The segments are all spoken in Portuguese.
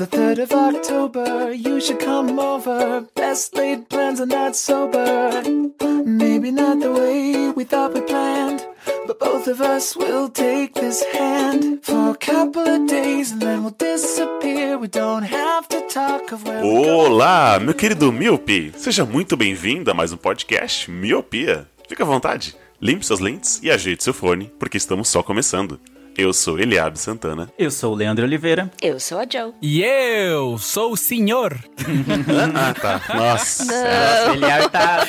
the 3rd of October, you should come over. Best laid plans are not sober. Maybe not the way we thought we planned, but both of us will take this hand for a couple of days and then we'll disappear. We don't have to talk of where. Olá, meu querido Miope. Seja muito bem-vindo a mais um podcast Miopia. Fique à vontade, limpe suas lentes e ajeite seu fone, porque estamos só começando. Eu sou Eliabe Santana. Eu sou o Leandro Oliveira. Eu sou a Joe. E eu sou o senhor. Ah, tá. Nossa. Nossa, ele é tá...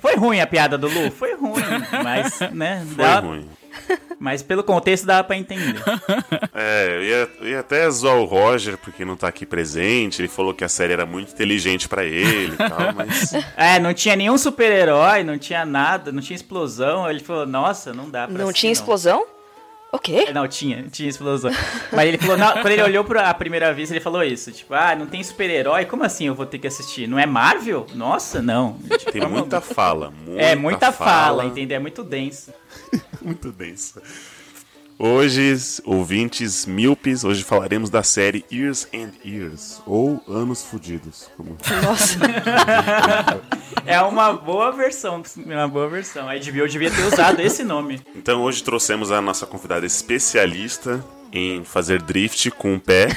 Foi ruim a piada do Lu? Foi ruim, mas, né? Foi dá- ruim. Mas pelo contexto dá pra entender. É, eu ia, eu ia até zoar o Roger, porque não tá aqui presente. Ele falou que a série era muito inteligente pra ele e tal, mas. É, não tinha nenhum super-herói, não tinha nada, não tinha explosão. Ele falou, nossa, não dá pra Não assistir, tinha explosão? O quê? É, Não, tinha, tinha explosão. Mas ele falou, não, quando ele olhou pra primeira vez, ele falou isso. Tipo, ah, não tem super-herói, como assim eu vou ter que assistir? Não é Marvel? Nossa, não. Tipo, Tem muita fala. Muita É, muita fala, entendeu? É muito denso. Muito densa. Hoje, ouvintes míopes, hoje falaremos da série Years and Years, ou Anos Fudidos. Como... Nossa. É uma boa versão, uma boa versão. A HBO devia ter usado esse nome. Então hoje trouxemos a nossa convidada especialista em fazer drift com o pé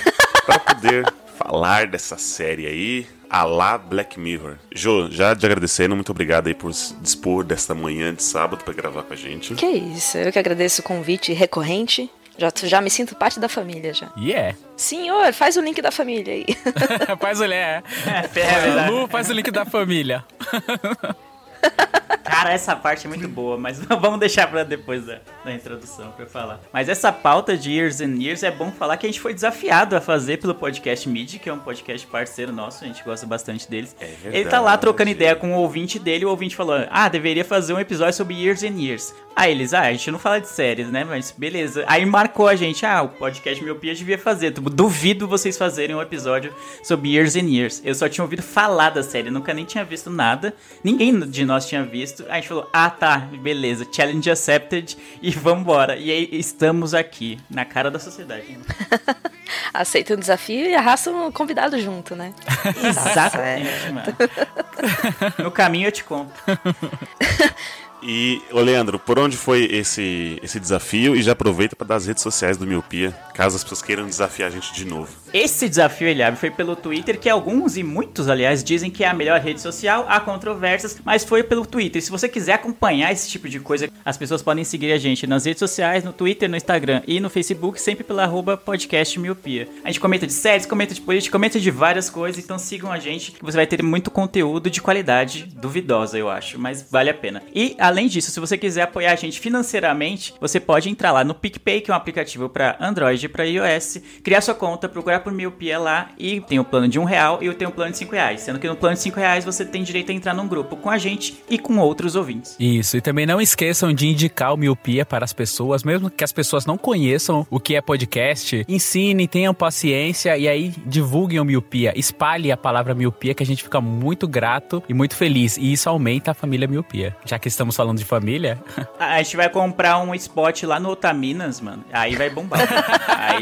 para poder falar dessa série aí, a lá Black Mirror. Jo, já te agradecendo, muito obrigado aí por dispor desta manhã de sábado para gravar com a gente. Que isso, eu que agradeço o convite recorrente. Já, já me sinto parte da família já. Yeah. Senhor, faz o link da família aí. faz o é. É, é verdade. Lu, faz o link da família. Cara, essa parte é muito boa, mas vamos deixar pra depois da, da introdução pra eu falar. Mas essa pauta de Years and Years é bom falar que a gente foi desafiado a fazer pelo podcast Mid, que é um podcast parceiro nosso, a gente gosta bastante deles. É Ele tá lá verdade. trocando ideia com o ouvinte dele, o ouvinte falou: Ah, deveria fazer um episódio sobre Years and Years. Aí eles, ah, a gente não fala de séries, né? Mas beleza. Aí marcou a gente, ah, o podcast Miopia devia fazer. Tipo, duvido vocês fazerem um episódio sobre Years and Years. Eu só tinha ouvido falar da série, nunca nem tinha visto nada. Ninguém de nós tinha visto. Aí a gente falou, ah tá, beleza, challenge accepted e vambora. E aí estamos aqui, na cara da sociedade. Aceita o desafio e arrasta um convidado junto, né? Exatamente, mano. No caminho eu te conto. E, Leandro, por onde foi esse, esse desafio? E já aproveita para dar as redes sociais do Miopia, caso as pessoas queiram desafiar a gente de novo. Esse desafio, Eliabe, foi pelo Twitter, que alguns e muitos, aliás, dizem que é a melhor rede social, há controvérsias, mas foi pelo Twitter. Se você quiser acompanhar esse tipo de coisa, as pessoas podem seguir a gente nas redes sociais, no Twitter, no Instagram e no Facebook, sempre pela arroba podcast miopia. A gente comenta de séries, comenta de política, comenta de várias coisas, então sigam a gente, que você vai ter muito conteúdo de qualidade duvidosa, eu acho, mas vale a pena. E, além disso, se você quiser apoiar a gente financeiramente, você pode entrar lá no PicPay, que é um aplicativo para Android e para iOS, criar sua conta, procurar por miopia lá e tem o plano de um real e eu tenho o plano de cinco reais. Sendo que no plano de cinco reais você tem direito a entrar num grupo com a gente e com outros ouvintes. Isso, e também não esqueçam de indicar o Miopia para as pessoas, mesmo que as pessoas não conheçam o que é podcast, ensinem, tenham paciência e aí divulguem o Miopia, espalhe a palavra Miopia que a gente fica muito grato e muito feliz e isso aumenta a família Miopia. Já que estamos falando de família, A gente vai comprar um spot lá no Otaminas, mano. Aí vai bombar. 哎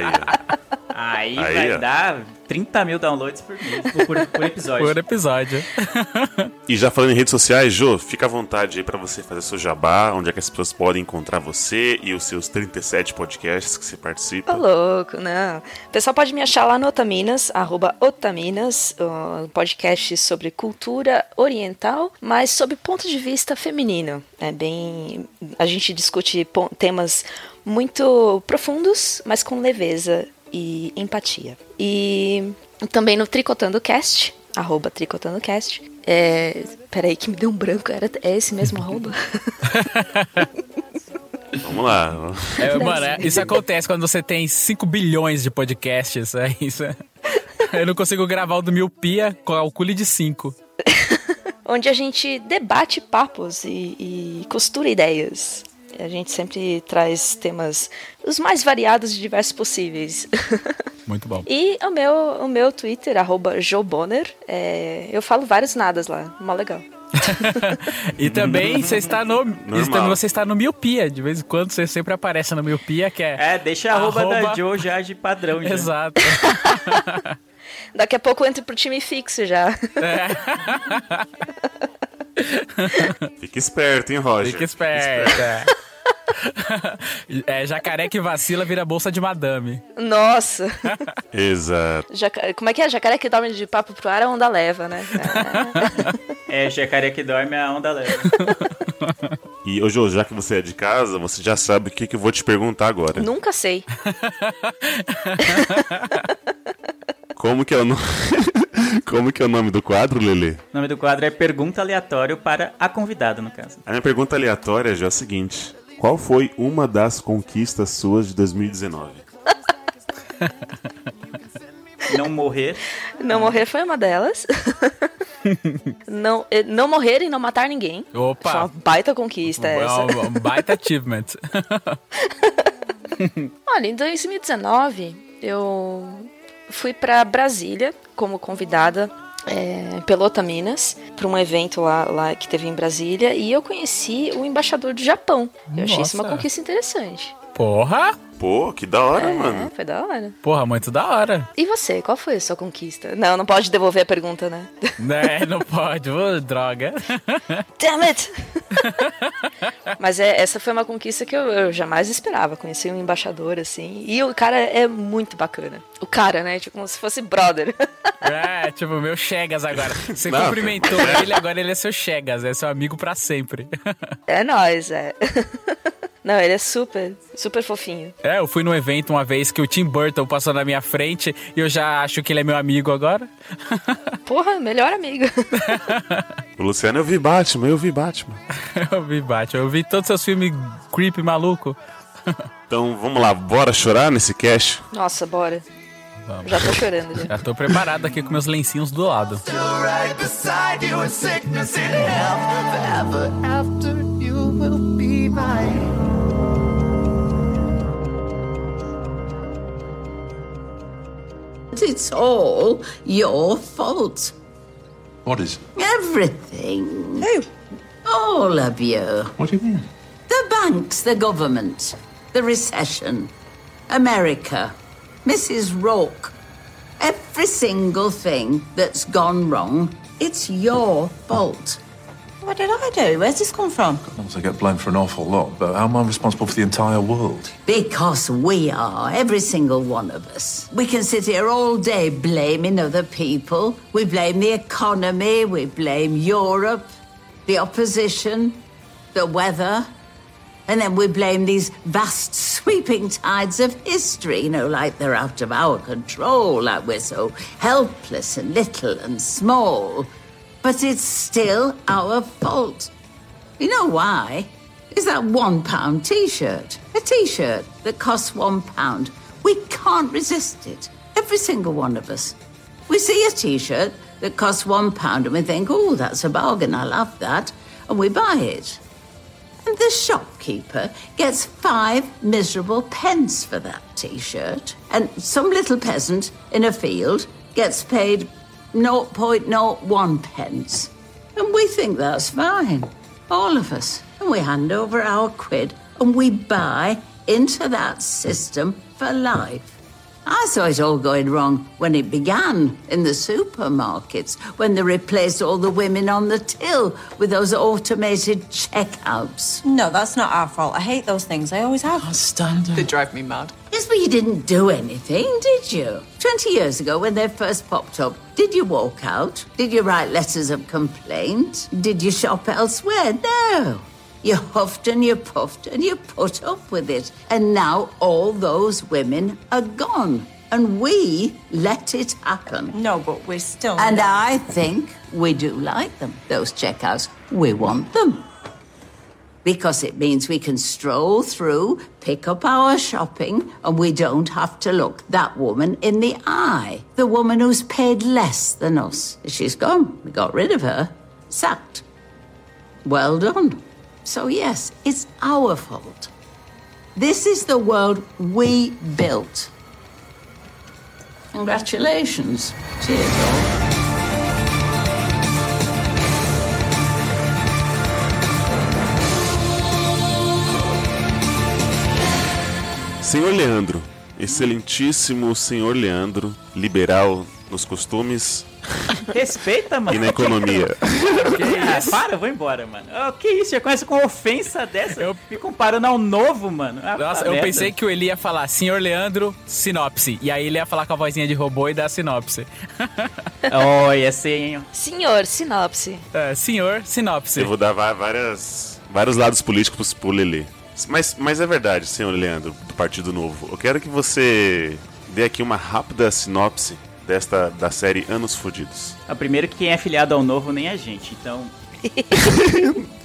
呀。Aí, Aí, vai ó. dar 30 mil downloads por mês, por, por episódio. por episódio. E já falando em redes sociais, Jô, fica à vontade aí para você fazer seu jabá, onde é que as pessoas podem encontrar você e os seus 37 podcasts que você participa. Ô, louco, não. O pessoal pode me achar lá no Otaminas, arroba Otaminas, um podcast sobre cultura oriental, mas sob ponto de vista feminino. É bem. A gente discute temas muito profundos, mas com leveza e empatia. E também no Tricotando Cast, arroba Tricotando Cast. É, peraí que me deu um branco, era, é esse mesmo arroba? Vamos lá. É, mano, é- isso acontece quando você tem 5 bilhões de podcasts. É isso. Eu não consigo gravar o do Miopia, calcule de 5. Onde a gente debate papos e, e costura ideias. A gente sempre traz temas os mais variados e diversos possíveis. Muito bom. E o meu, o meu Twitter, arroba Joboner, é, eu falo vários nadas lá, mó legal. E também você está no. também você está no Miopia. De vez em quando você sempre aparece no Miopia, que é. É, deixa a arroba, da Arroba- Joe já de padrão. Já. Exato. Daqui a pouco eu entro pro time fixo já. Fica esperto, hein, Roger? Fica esperto. É. É, jacaré que vacila vira bolsa de madame. Nossa! Exato. Jaca- Como é que é? Jacaré que dorme de papo pro ar, a onda leva, né? É, jacaré que dorme, a onda leva. E, ô Jô, já que você é de casa, você já sabe o que, que eu vou te perguntar agora. Nunca sei. Como que é o nome... Como que é o nome do quadro, Lele? O nome do quadro é Pergunta Aleatório para a convidada, no caso. A minha pergunta aleatória já é a seguinte. Qual foi uma das conquistas suas de 2019? Não morrer. Não morrer foi uma delas. não, eh, não morrer e não matar ninguém. Opa. Foi uma baita conquista essa. um, um baita achievement. Olha, em 2019 eu fui pra Brasília como convidada é, Pelota Minas para um evento lá, lá que teve em Brasília e eu conheci o embaixador do Japão. Eu achei isso uma Nossa. conquista interessante. Porra! Pô, que da hora, É, mano. foi da hora. Porra, muito da hora. E você, qual foi a sua conquista? Não, não pode devolver a pergunta, né? Né, não pode, droga. Damn it! Mas é, essa foi uma conquista que eu, eu jamais esperava. Conheci um embaixador, assim. E o cara é muito bacana. O cara, né? Tipo, como se fosse brother. É, tipo, meu Chegas agora. Você Não, cumprimentou ele, agora ele é seu Chegas, é seu amigo pra sempre. É nóis, é. Não, ele é super, super fofinho. É, eu fui num evento uma vez que o Tim Burton passou na minha frente e eu já acho que ele é meu amigo agora. Porra, melhor amigo. O Luciano, eu vi Batman, eu vi Batman. Eu vi Batman, eu vi todos os seus filmes creepy maluco. Então, vamos lá, bora chorar nesse cast? Nossa, bora. Vamos. Já tô chorando. Já. Já tô preparado aqui com meus lencinhos do lado. Still It's all your fault. What is? Everything. Who? All of you. What do you mean? The banks, the government, the recession, America, Mrs. Rourke. Every single thing that's gone wrong, it's your fault. What did I do? Where's this come from? I get blamed for an awful lot, but how am I responsible for the entire world? Because we are, every single one of us. We can sit here all day blaming other people. We blame the economy, we blame Europe, the opposition, the weather. And then we blame these vast sweeping tides of history, you know, like they're out of our control, like we're so helpless and little and small. But it's still our fault. You know why? Is that one pound t shirt. A t shirt that costs one pound. We can't resist it. Every single one of us. We see a t shirt that costs one pound and we think, oh, that's a bargain, I love that. And we buy it. And the shopkeeper gets five miserable pence for that t shirt. And some little peasant in a field gets paid 0.01 pence. And we think that's fine. All of us. And we hand over our quid and we buy into that system for life. I saw it all going wrong when it began in the supermarkets, when they replaced all the women on the till with those automated checkouts. No, that's not our fault. I hate those things. I always have. I Stand They drive me mad. Yes, but you didn't do anything, did you? 20 years ago, when they first popped up, did you walk out? Did you write letters of complaint? Did you shop elsewhere? No. You huffed and you puffed and you put up with it. And now all those women are gone. And we let it happen. No, but we're still. And I think we do like them, those checkouts. We want them. because it means we can stroll through, pick up our shopping, and we don't have to look that woman in the eye. The woman who's paid less than us. She's gone. We got rid of her. Sacked. Well done. So, yes, it's our fault. This is the world we built. Congratulations. Cheers. Senhor Leandro, excelentíssimo senhor Leandro, liberal nos costumes Respeita, mano. e na economia. Ah, para, eu vou embora, mano. Oh, que isso? Já começa com ofensa dessa? Eu me comparando ao novo, mano. Ah, Nossa, tá eu merda. pensei que o Eli ia falar, senhor Leandro, sinopse. E aí ele ia falar com a vozinha de robô e dar a sinopse. Oh, ia ser, hein? Senhor, sinopse. É, senhor, sinopse. Eu vou dar várias, vários lados políticos pro Lelê. Mas, mas é verdade, senhor Leandro, do Partido Novo. Eu quero que você dê aqui uma rápida sinopse desta da série Anos Fudidos. A primeiro que quem é filiado ao novo nem a gente, então.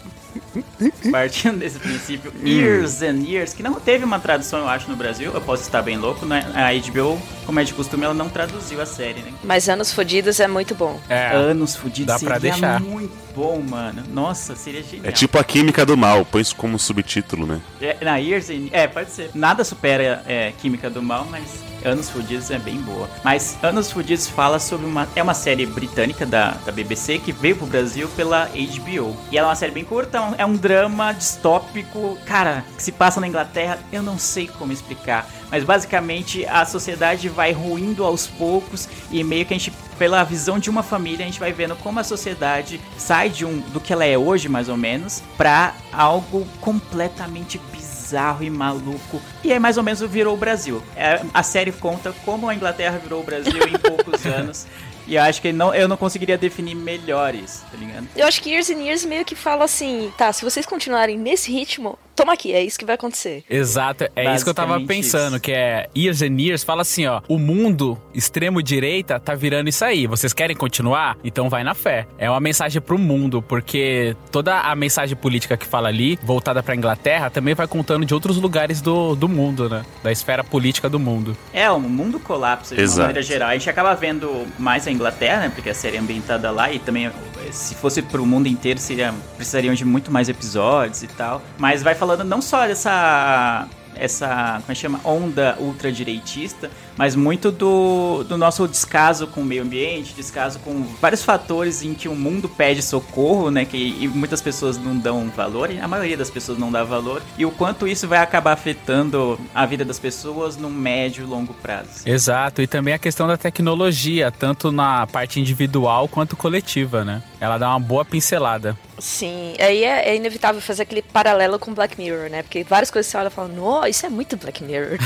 Partindo desse princípio, Years and Years, que não teve uma tradução, eu acho, no Brasil, eu posso estar bem louco, né? A HBO, como é de costume, ela não traduziu a série, né? Mas Anos Fodidos é muito bom. É, Anos fudidos dá pra deixar. muito bom, mano. Nossa, seria genial. É tipo a Química do Mal, põe isso como subtítulo, né? É, na Years and... É, pode ser. Nada supera é, Química do Mal, mas Anos Fudidos é bem boa. Mas Anos Fudidos fala sobre uma... É uma série britânica da, da BBC que veio pro Brasil pela HBO. E ela é uma série bem curta, é um- é um drama distópico, cara, que se passa na Inglaterra, eu não sei como explicar. Mas basicamente a sociedade vai ruindo aos poucos e meio que a gente, pela visão de uma família, a gente vai vendo como a sociedade sai de um do que ela é hoje, mais ou menos, pra algo completamente bizarro e maluco. E aí mais ou menos virou o Brasil. É, a série conta como a Inglaterra virou o Brasil em poucos anos. E eu acho que não, eu não conseguiria definir melhor isso, tá ligado? Eu acho que Years and Years meio que fala assim, tá, se vocês continuarem nesse ritmo, toma aqui, é isso que vai acontecer. Exato, é isso que eu tava pensando, isso. que é Years and Years, fala assim, ó, o mundo extremo-direita tá virando isso aí, vocês querem continuar? Então vai na fé. É uma mensagem pro mundo, porque toda a mensagem política que fala ali, voltada pra Inglaterra, também vai contando de outros lugares do, do mundo, né? Da esfera política do mundo. É, o mundo colapsa de Exato. uma maneira geral. A gente acaba vendo mais a Inglaterra, né? Porque a série é ambientada lá e também, se fosse pro mundo inteiro, seria, precisariam de muito mais episódios e tal. Mas vai falando não só dessa. Essa, como é chama? Onda ultradireitista, mas muito do, do nosso descaso com o meio ambiente, descaso com vários fatores em que o mundo pede socorro, né? Que e muitas pessoas não dão valor, e a maioria das pessoas não dá valor, e o quanto isso vai acabar afetando a vida das pessoas no médio e longo prazo. Exato, e também a questão da tecnologia, tanto na parte individual quanto coletiva, né? Ela dá uma boa pincelada. Sim, aí é, é inevitável fazer aquele paralelo com Black Mirror, né? Porque várias coisas você olha e fala, nossa, isso é muito Black Mirror.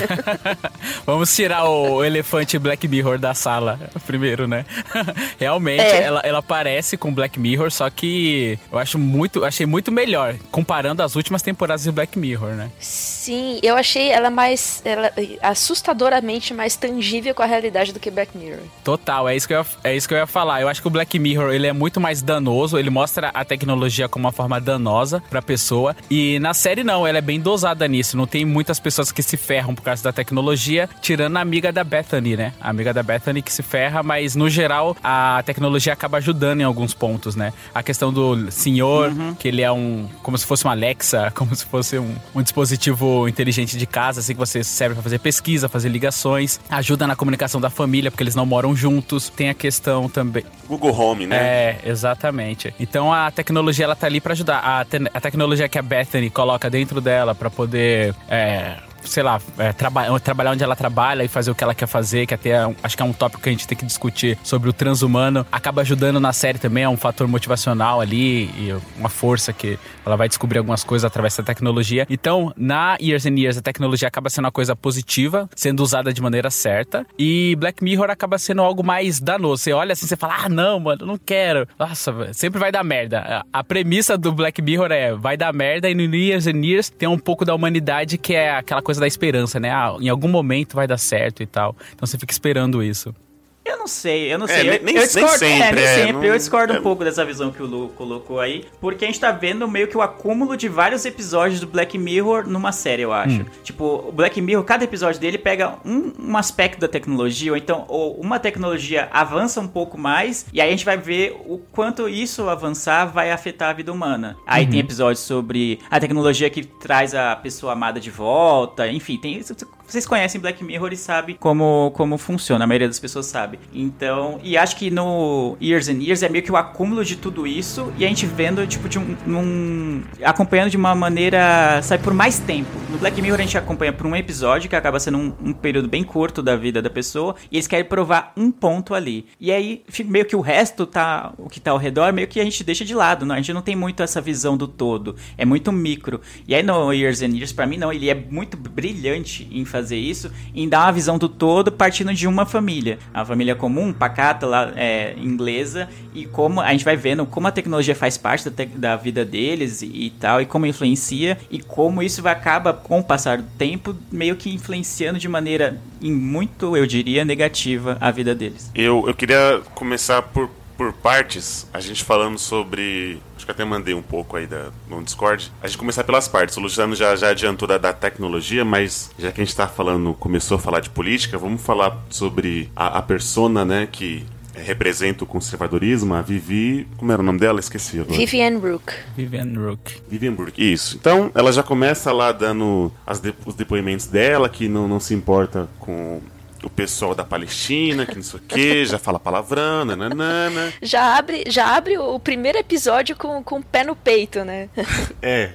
Vamos tirar o elefante Black Mirror da sala primeiro, né? Realmente, É. ela, ela parece com Black Mirror, só que eu acho muito, achei muito melhor, comparando as últimas temporadas de Black Mirror, né? Sim, eu achei ela mais. Ela, assustadoramente mais tangível com a realidade do que Black Mirror. Total, é isso, que eu ia, é isso que eu ia falar. Eu acho que o Black Mirror ele é muito mais danoso, ele mostra a tecnologia como uma forma danosa pra pessoa. E na série não, ela é bem dosada nisso. Não tem muitas pessoas que se ferram por causa da tecnologia, tirando a amiga da Bethany, né? A amiga da Bethany que se ferra, mas no geral a tecnologia acaba ajudando em alguns pontos, né? A questão do senhor, que ele é um. como se fosse uma Alexa, como se fosse um, um dispositivo inteligente de casa, assim, que você serve pra fazer pesquisa, fazer ligações, ajuda na comunicação da família, porque eles não moram juntos. Tem a questão também. Google Home, né? É, exatamente. Então a tecnologia ela tá ali pra ajudar. A, te- a tecnologia que a Bethany coloca dentro dela pra poder. É, sei lá, é, traba trabalhar onde ela trabalha e fazer o que ela quer fazer, que até é acho que é um tópico que a gente tem que discutir sobre o transhumano. Acaba ajudando na série também, é um fator motivacional ali e uma força que ela vai descobrir algumas coisas através da tecnologia. Então, na Years and Years, a tecnologia acaba sendo uma coisa positiva, sendo usada de maneira certa, e Black Mirror acaba sendo algo mais danoso. Você olha assim, você fala, ah, não, mano, não quero. Nossa, sempre vai dar merda. A premissa do Black Mirror é, vai dar merda, e no Years and Years tem um pouco da humanidade que é aquela coisa da esperança, né? Ah, em algum momento vai dar certo e tal. Então você fica esperando isso. Eu não sei, eu não É, sei. nem- eu, nem- eu nem discordo, sempre, é, nem é, sempre. não- eu discordo é. um pouco dessa visão que o Lu colocou aí, porque a gente tá vendo meio que o acúmulo de vários episódios do Black Mirror numa série, eu acho. Tipo, o Black Mirror, cada episódio dele pega um, um aspecto da tecnologia, ou então ou uma tecnologia avança um pouco mais, e aí a gente vai ver o quanto isso avançar vai afetar a vida humana. Aí tem episódios sobre a tecnologia que traz a pessoa amada de volta, enfim, tem vocês conhecem Black Mirror e sabem como, como funciona, a maioria das pessoas sabe. Então, e acho que no Years and Years é meio que o acúmulo de tudo isso e a gente vendo, tipo, de um, acompanhando de uma maneira, sabe, por mais tempo. No Black Mirror a gente acompanha por um episódio, que acaba sendo um, um período bem curto da vida da pessoa, e eles querem provar um ponto ali. E aí, meio que o resto tá, o que tá ao redor, meio que a gente deixa de lado, não? a gente não tem muito essa visão do todo, é muito micro. E aí no Years and Years, pra mim não, ele é muito brilhante em fazer isso, em dar uma visão do todo partindo de uma família. A família comum, pacata, lá, é, inglesa, e como a gente vai vendo como a tecnologia faz parte da, te- da vida deles e, e tal, e como influencia, e como isso vai acaba, com o passar do tempo, meio que influenciando de maneira, em muito, eu diria, negativa a vida deles. Eu, eu queria começar por, por partes, a gente falando sobre. Acho que até mandei um pouco aí da, no Discord. A gente começar pelas partes. O Luciano já, já adiantou da, da tecnologia, mas já que a gente tá falando, começou a falar de política, vamos falar sobre a, a persona, né, que representa o conservadorismo, a Vivi. Como era o nome dela? Esqueci agora. Vivian Rook. Vivian Rook. Vivian Burke. Isso. Então, ela já começa lá dando as de- os depoimentos dela, que não, não se importa com o pessoal da Palestina, que não sei o quê, já fala palavrão, nananana. Já abre, já abre o primeiro episódio com, com o pé no peito, né? É.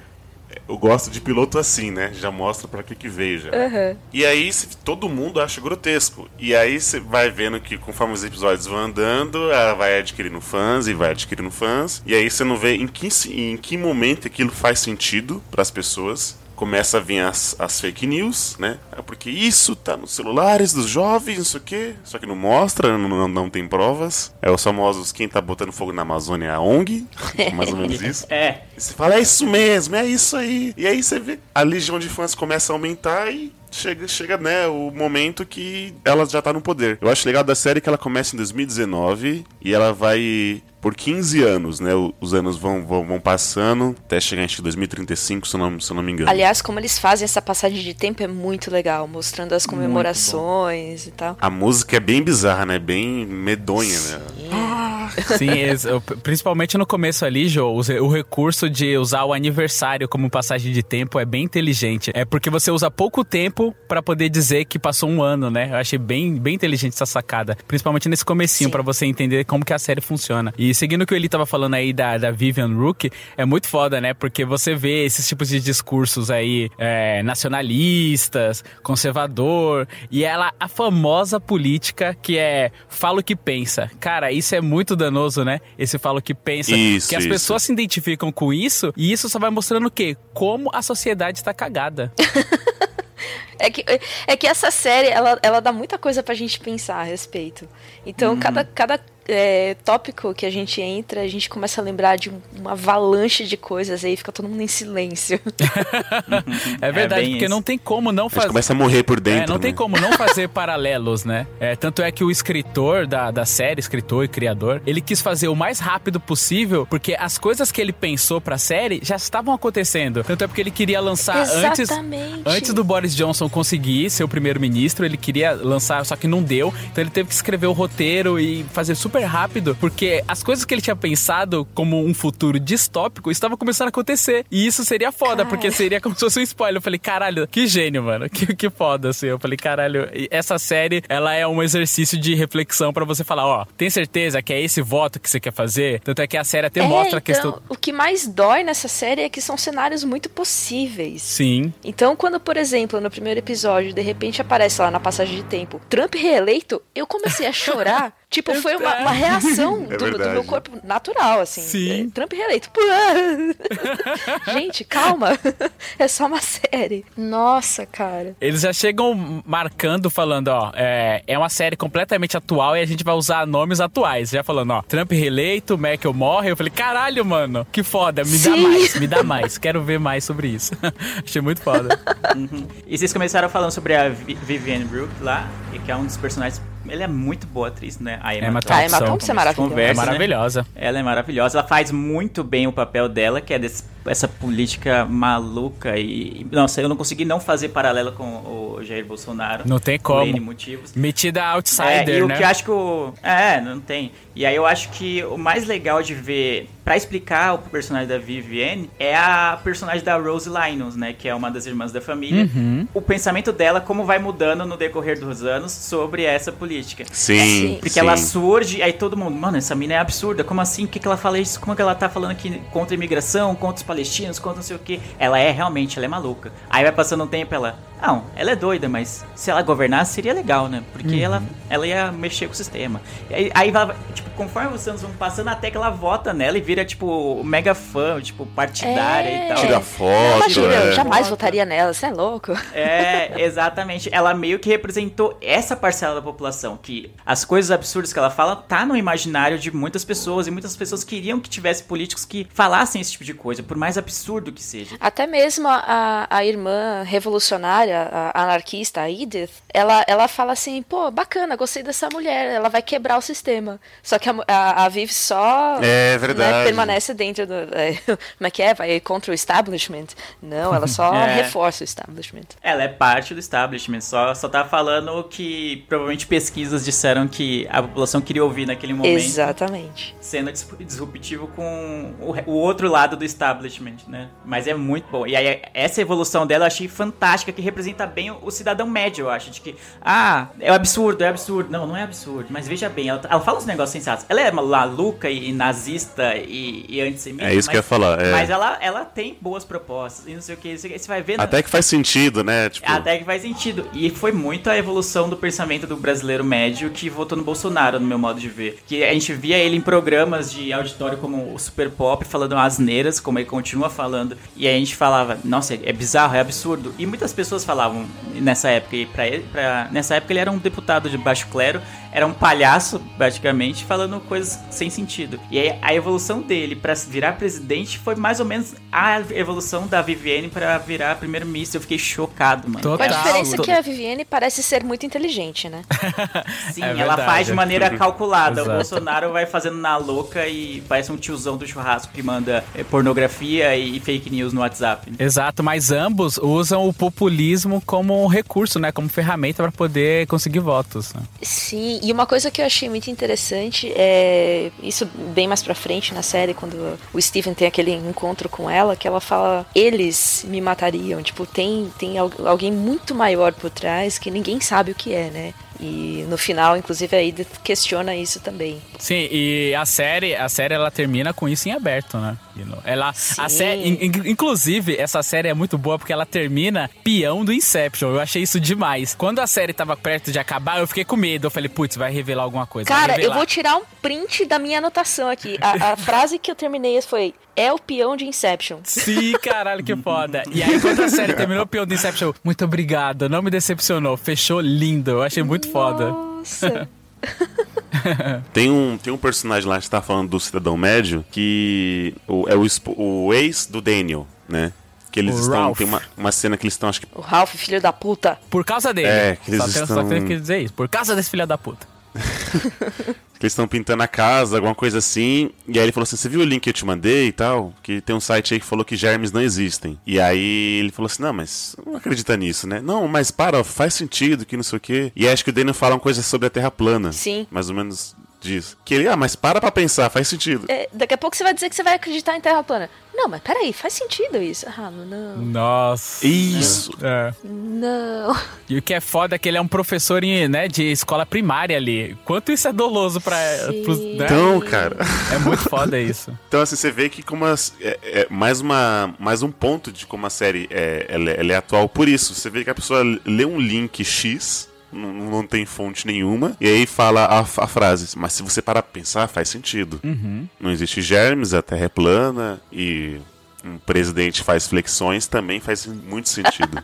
Eu gosto de piloto assim, né? Já mostra pra que que veio já. Aham. E aí todo mundo acha grotesco. E aí você vai vendo que conforme os episódios vão andando, ela vai adquirindo fãs e vai adquirindo fãs. E aí você não vê em que, em que momento aquilo faz sentido pras pessoas. Começa a vir as, as fake news, né? É porque isso tá nos celulares dos jovens, não sei o quê. Só que não mostra, não, não, não tem provas. É os famosos quem tá botando fogo na Amazônia é a ONG. Mais ou menos isso. É, E você fala, é isso mesmo, é isso aí. E aí você vê a legião de fãs começa a aumentar e chega, chega né, o momento que ela já tá no poder. Eu acho legal da série que ela começa em 2019 e ela vai por 15 anos, né? Os anos vão, vão, vão passando até chegar em 2035, se eu não, se eu não me engano. Aliás, como eles fazem essa passagem de tempo é muito legal, mostrando as comemorações e tal. A música é bem bizarra, né? Bem medonha, né? Sim, ex- eu- principalmente no começo ali, Jô, o, o recurso de usar o aniversário como passagem de tempo é bem inteligente. É porque você usa pouco tempo pra poder dizer que passou um ano, né? Eu achei bem, bem inteligente essa sacada. Principalmente nesse comecinho, pra você entender como que a série funciona. E seguindo o que ele tava falando aí da, da Vivian Rook, é muito foda, né? Porque você vê esses tipos de discursos aí é, nacionalistas, conservador, e ela, a famosa política que é fala o que pensa. Cara, isso é muito danoso, né? Esse fala o que pensa. Isso, que as isso. pessoas se identificam com isso, e isso só vai mostrando o quê? Como a sociedade está cagada. É que, é que essa série, ela, ela dá muita coisa pra gente pensar a respeito. Então, cada, cada é, tópico que a gente entra, a gente começa a lembrar de um- uma avalanche de coisas, aí fica todo mundo em silêncio. É verdade, bem porque isso. não tem como não A gente fazer. começa a morrer por dentro. É, não tem né? como não fazer paralelos, né? É, tanto é que o escritor da, da série, escritor e criador, ele quis fazer o mais rápido possível, porque as coisas que ele pensou pra série já estavam acontecendo. Tanto é porque ele queria lançar antes, Exatamente. antes do Boris Johnson conseguir ser o primeiro-ministro, ele queria lançar, só que não deu. Então ele teve que escrever o roteiro e fazer super rápido, porque as coisas que ele tinha pensado como um futuro distópico estavam começando a acontecer. E isso seria foda, porque seria como se fosse um spoiler. Eu falei, caralho, que gênio, mano. Que, que foda, assim. Eu falei, caralho, essa série, ela é um exercício de reflexão pra você falar, ó, tem certeza que é esse voto que você quer fazer? Tanto é que a série até É, mostra a então, questão. O que mais dói nessa série é que são cenários muito possíveis. Sim. Então, quando, por exemplo, no primeiro episódio, de repente aparece lá na passagem de tempo, Trump reeleito, eu comecei a chorar. tipo, foi uma, uma reação É do, meu corpo natural, assim. Sim. É, Trump reeleito. Gente, calma. É só uma série. Nossa, cara. Eles já chegam marcando, falando, ó, é, é uma série completamente atual e a gente vai usar nomes atuais. Já falando, ó, Trump reeleito, Merkel morre. Eu falei, caralho, mano, que foda, me dá Sim. mais, me dá mais. Quero ver mais sobre isso. Achei muito foda. E vocês começaram falando sobre a Vi- Vivienne Brooke lá, que é um dos personagens ela é muito boa atriz, né? A Emma A Emma Thompson. Thompson é maravilhosa. Conversa, É né? maravilhosa. Ela é maravilhosa, ela faz muito bem o papel dela, que é desse- essa política maluca e. Nossa, eu não consegui não fazer paralelo com o Jair Bolsonaro. Não tem Por N como. motivos. Metida É, outsider, e o né? que eu acho que o. É, não tem. E aí eu acho que o mais legal de ver, pra explicar o personagem da Vivienne, é a personagem da Rose Linus, né? Que é uma das irmãs da família. Uhum. O pensamento dela, como vai mudando no decorrer dos anos sobre essa política. Sim, Porque sim. ela surge, aí todo mundo, mano, essa mina é absurda, como assim? O que, que ela fala isso? Como que ela tá falando aqui contra a imigração, contra os palestinos, contra não sei o que? Ela é realmente, ela é maluca. Aí vai passando um tempo, ela, não, ela é doida, mas se ela governasse seria legal, né? Porque Uhum. ela, ela ia mexer com o sistema. E aí, aí vai, tipo, conforme os anos vão passando, até que ela vota nela e vira, tipo, mega fã, tipo, partidária É. e tal. Tira foto, Imagina, eu é. jamais Foto. votaria nela, você é louco? É, exatamente. Ela meio que representou essa parcela da população, que as coisas absurdas que ela fala tá no imaginário de muitas pessoas, e muitas pessoas queriam que tivesse políticos que falassem esse tipo de coisa, por mais absurdo que seja. Até mesmo a, a irmã revolucionária, a anarquista, a Edith, ela, ela fala assim, pô, bacana, gostei dessa mulher, ela vai quebrar o sistema. Só que a, a, a Viv só É verdade. né, permanece dentro do... é, como é que é? Vai contra o establishment? Não, ela só É. reforça o establishment. Ela é parte do establishment, só, só tá falando que provavelmente pesquisas disseram que a população queria ouvir naquele momento. Exatamente. sendo dis- disruptivo com o, o outro lado do establishment, né? Mas é muito bom. E aí, essa evolução dela eu achei fantástica, que representa bem o, o cidadão médio, eu acho. De que, ah, é absurdo, é absurdo. Não, não é absurdo. Mas veja bem, ela, ela fala uns negócios sensatos. Ela é maluca e, e nazista e, e antissemita. É isso mas, que eu ia falar, é. Mas ela, ela tem boas propostas e não sei o que. Você vai ver... Até que faz sentido, né? Tipo, Até que faz sentido. E foi muito a evolução do pensamento do brasileiro médio que votou no Bolsonaro, no meu modo de ver. Que a gente via ele em programas de auditório como o Super Pop, falando asneiras, como ele continua falando. E a gente falava, nossa, é bizarro, é absurdo. E muitas pessoas falavam nessa época. E pra ele, pra, nessa época ele era um deputado de baixo clero, era um palhaço, praticamente, falando coisas sem sentido. E aí a evolução dele pra virar presidente foi mais ou menos a evolução da Vivienne pra virar primeiro-ministro. Eu fiquei chocado, mano. Com a Total. diferença to- que a Vivienne parece ser muito inteligente, né? Sim, É ela verdade. faz de maneira calculada. Exato. O Bolsonaro vai fazendo na louca e parece um tiozão do churrasco que manda eh, pornografia e fake news no WhatsApp. Exato, mas ambos usam o populismo como um recurso, né? Como ferramenta para poder conseguir votos. né? Sim, e uma coisa que eu achei muito interessante é isso bem mais pra frente na série, quando o Steven tem aquele encontro com ela, que ela fala, eles me matariam. Tipo, tem, tem al- alguém muito maior por trás que ninguém sabe o que é, né? E no final, inclusive, a Edith questiona isso também. Sim, e a série, a série ela termina com isso em aberto, né? Ela, a série, in- in- inclusive, essa série é muito boa porque ela termina peão do Inception. Eu achei isso demais. Quando a série tava perto de acabar, eu fiquei com medo. Eu falei, putz, vai revelar alguma coisa. Cara, eu vou tirar um print da minha anotação aqui. A, a frase que eu terminei foi: é o peão de Inception. Sim, caralho, que foda. E aí, quando a série terminou, o peão do Inception, muito obrigado, não me decepcionou, fechou lindo. Eu achei muito foda. Nossa. Tem um, tem um personagem lá que está falando do cidadão médio que o, é o, o ex do Daniel, né? Que eles O estão. Ralph. Tem uma, uma cena que eles estão, acho que. O Ralph, filho da puta. Por causa dele. É, que eles só, tenho, só estão- tenho que dizer isso. Por causa desse filho da puta. Que eles estão pintando a casa, alguma coisa assim. E aí ele falou assim: Você viu o link que eu te mandei e tal? Que tem um site aí que falou que germes não existem. E aí ele falou assim: Não, mas não acredita nisso, né? Não, mas para, faz sentido que não sei o quê. E acho que o Daniel fala uma coisa sobre a Terra plana. Sim. Mais ou menos disso. Que ele, ah, mas para pra pensar, faz sentido. É, daqui a pouco você vai dizer que você vai acreditar em Terra plana. Não, mas peraí, faz sentido isso. Ah, não. Nossa. Isso. É. Não. E o que é foda é que ele é um professor em, né, de escola primária ali. Quanto isso é doloso pra. Pros- né? Então, cara. É muito foda isso. Então, assim, você vê que como as- é, é mais, uma, mais um ponto de como a série é, ela, é- ela é atual por isso. Você vê que a pessoa lê um link X, não, não tem fonte nenhuma, e aí fala a, a frase, mas se você parar pra pensar, faz sentido. Não existe germes, a Terra é plana, e um presidente faz flexões, também faz muito sentido.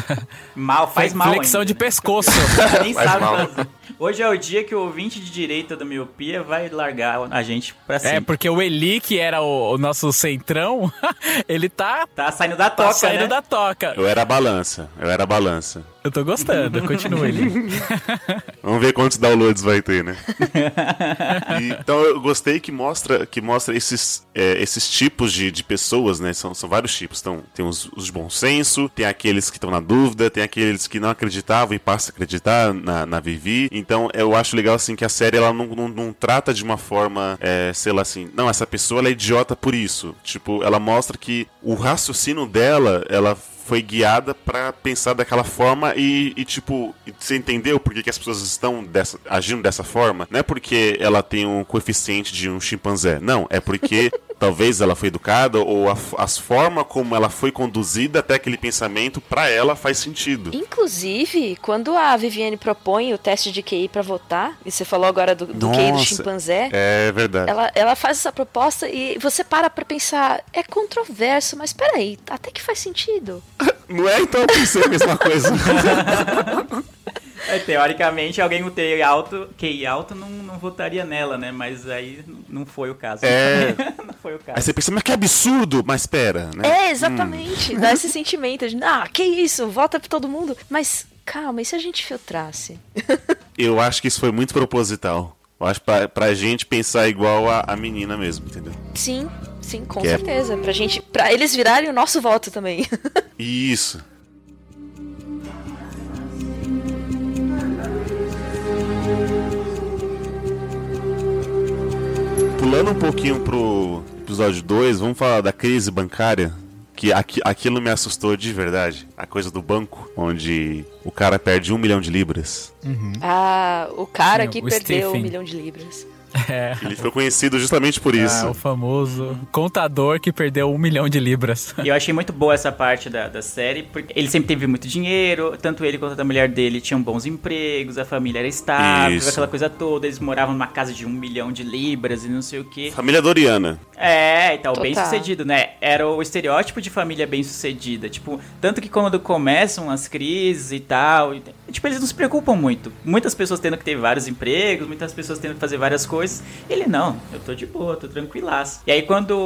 Mal, faz mal. Flexão ainda. de pescoço. Nem Faz sabe mal. fazer. Hoje é o dia que o ouvinte de direita da miopia vai largar a gente pra É, sempre. porque o Eli, que era o, o nosso centrão, ele tá, Tá saindo da tá toca, saindo né? da toca. Eu era a balança, eu era a balança. Eu tô gostando, continue ali. Vamos ver quantos downloads vai ter, né? E, então eu gostei que mostra, que mostra esses, é, esses tipos de, de pessoas, né? São, são vários tipos. Então, tem os, os de bom senso, tem aqueles que estão na dúvida, tem aqueles que não acreditavam e passam a acreditar na, na Vivi. Então, eu acho legal, assim, que a série ela não, não, não trata de uma forma, é, sei lá assim, não, essa pessoa ela é idiota por isso. Tipo, ela mostra que o raciocínio dela, ela foi guiada pra pensar daquela forma e, e, tipo, você entendeu por que, que as pessoas estão dessa, agindo dessa forma? Não é porque ela tem um coeficiente de um chimpanzé. Não, é porque talvez ela foi educada ou a, as forma como ela foi conduzida até aquele pensamento pra ela faz sentido. Inclusive, quando a Viviane propõe o teste de QI pra votar, e você falou agora do, do QI do chimpanzé, É verdade. ela, ela faz essa proposta e você para pra pensar, é controverso, mas peraí, até que faz sentido. Não é? Então eu pensei a mesma coisa. É, teoricamente, alguém com TI alto, QI alto não, não votaria nela, né? Mas aí não foi o caso. É. não foi o Aí caso. você pensa, mas que absurdo! Mas pera, né? É, exatamente. Dá esse sentimento de, ah, que isso, vota pra todo mundo. Mas calma, e se a gente filtrasse? Eu acho que isso foi muito proposital. Eu acho pra, pra gente pensar igual a, a menina mesmo, entendeu? Sim, sim, com Que é- certeza. Pra gente, pra eles virarem o nosso voto também. Isso. Pulando um pouquinho pro episódio 2, vamos falar da crise bancária. Que aqui, aquilo me assustou de verdade. A coisa do banco, onde o cara perde um milhão de libras. ah, o cara Sim, que o perdeu um Stephen. milhão de libras. É. Ele foi conhecido justamente por isso. Ah, o famoso contador que perdeu um milhão de libras. E eu achei muito boa essa parte da, da série, porque ele sempre teve muito dinheiro, tanto ele quanto a mulher dele tinham bons empregos, a família era estável, Isso. aquela coisa toda, eles moravam numa casa de um milhão de libras e não sei o que. Família Doriana. É, então, Total. bem sucedido, né? Era o estereótipo de família bem sucedida. Tipo, tanto que quando começam as crises e tal, e- tipo, eles não se preocupam muito. Muitas pessoas tendo que ter vários empregos, muitas pessoas tendo que fazer várias coisas. Ele não, eu tô de boa, tô tranquilaço. E aí quando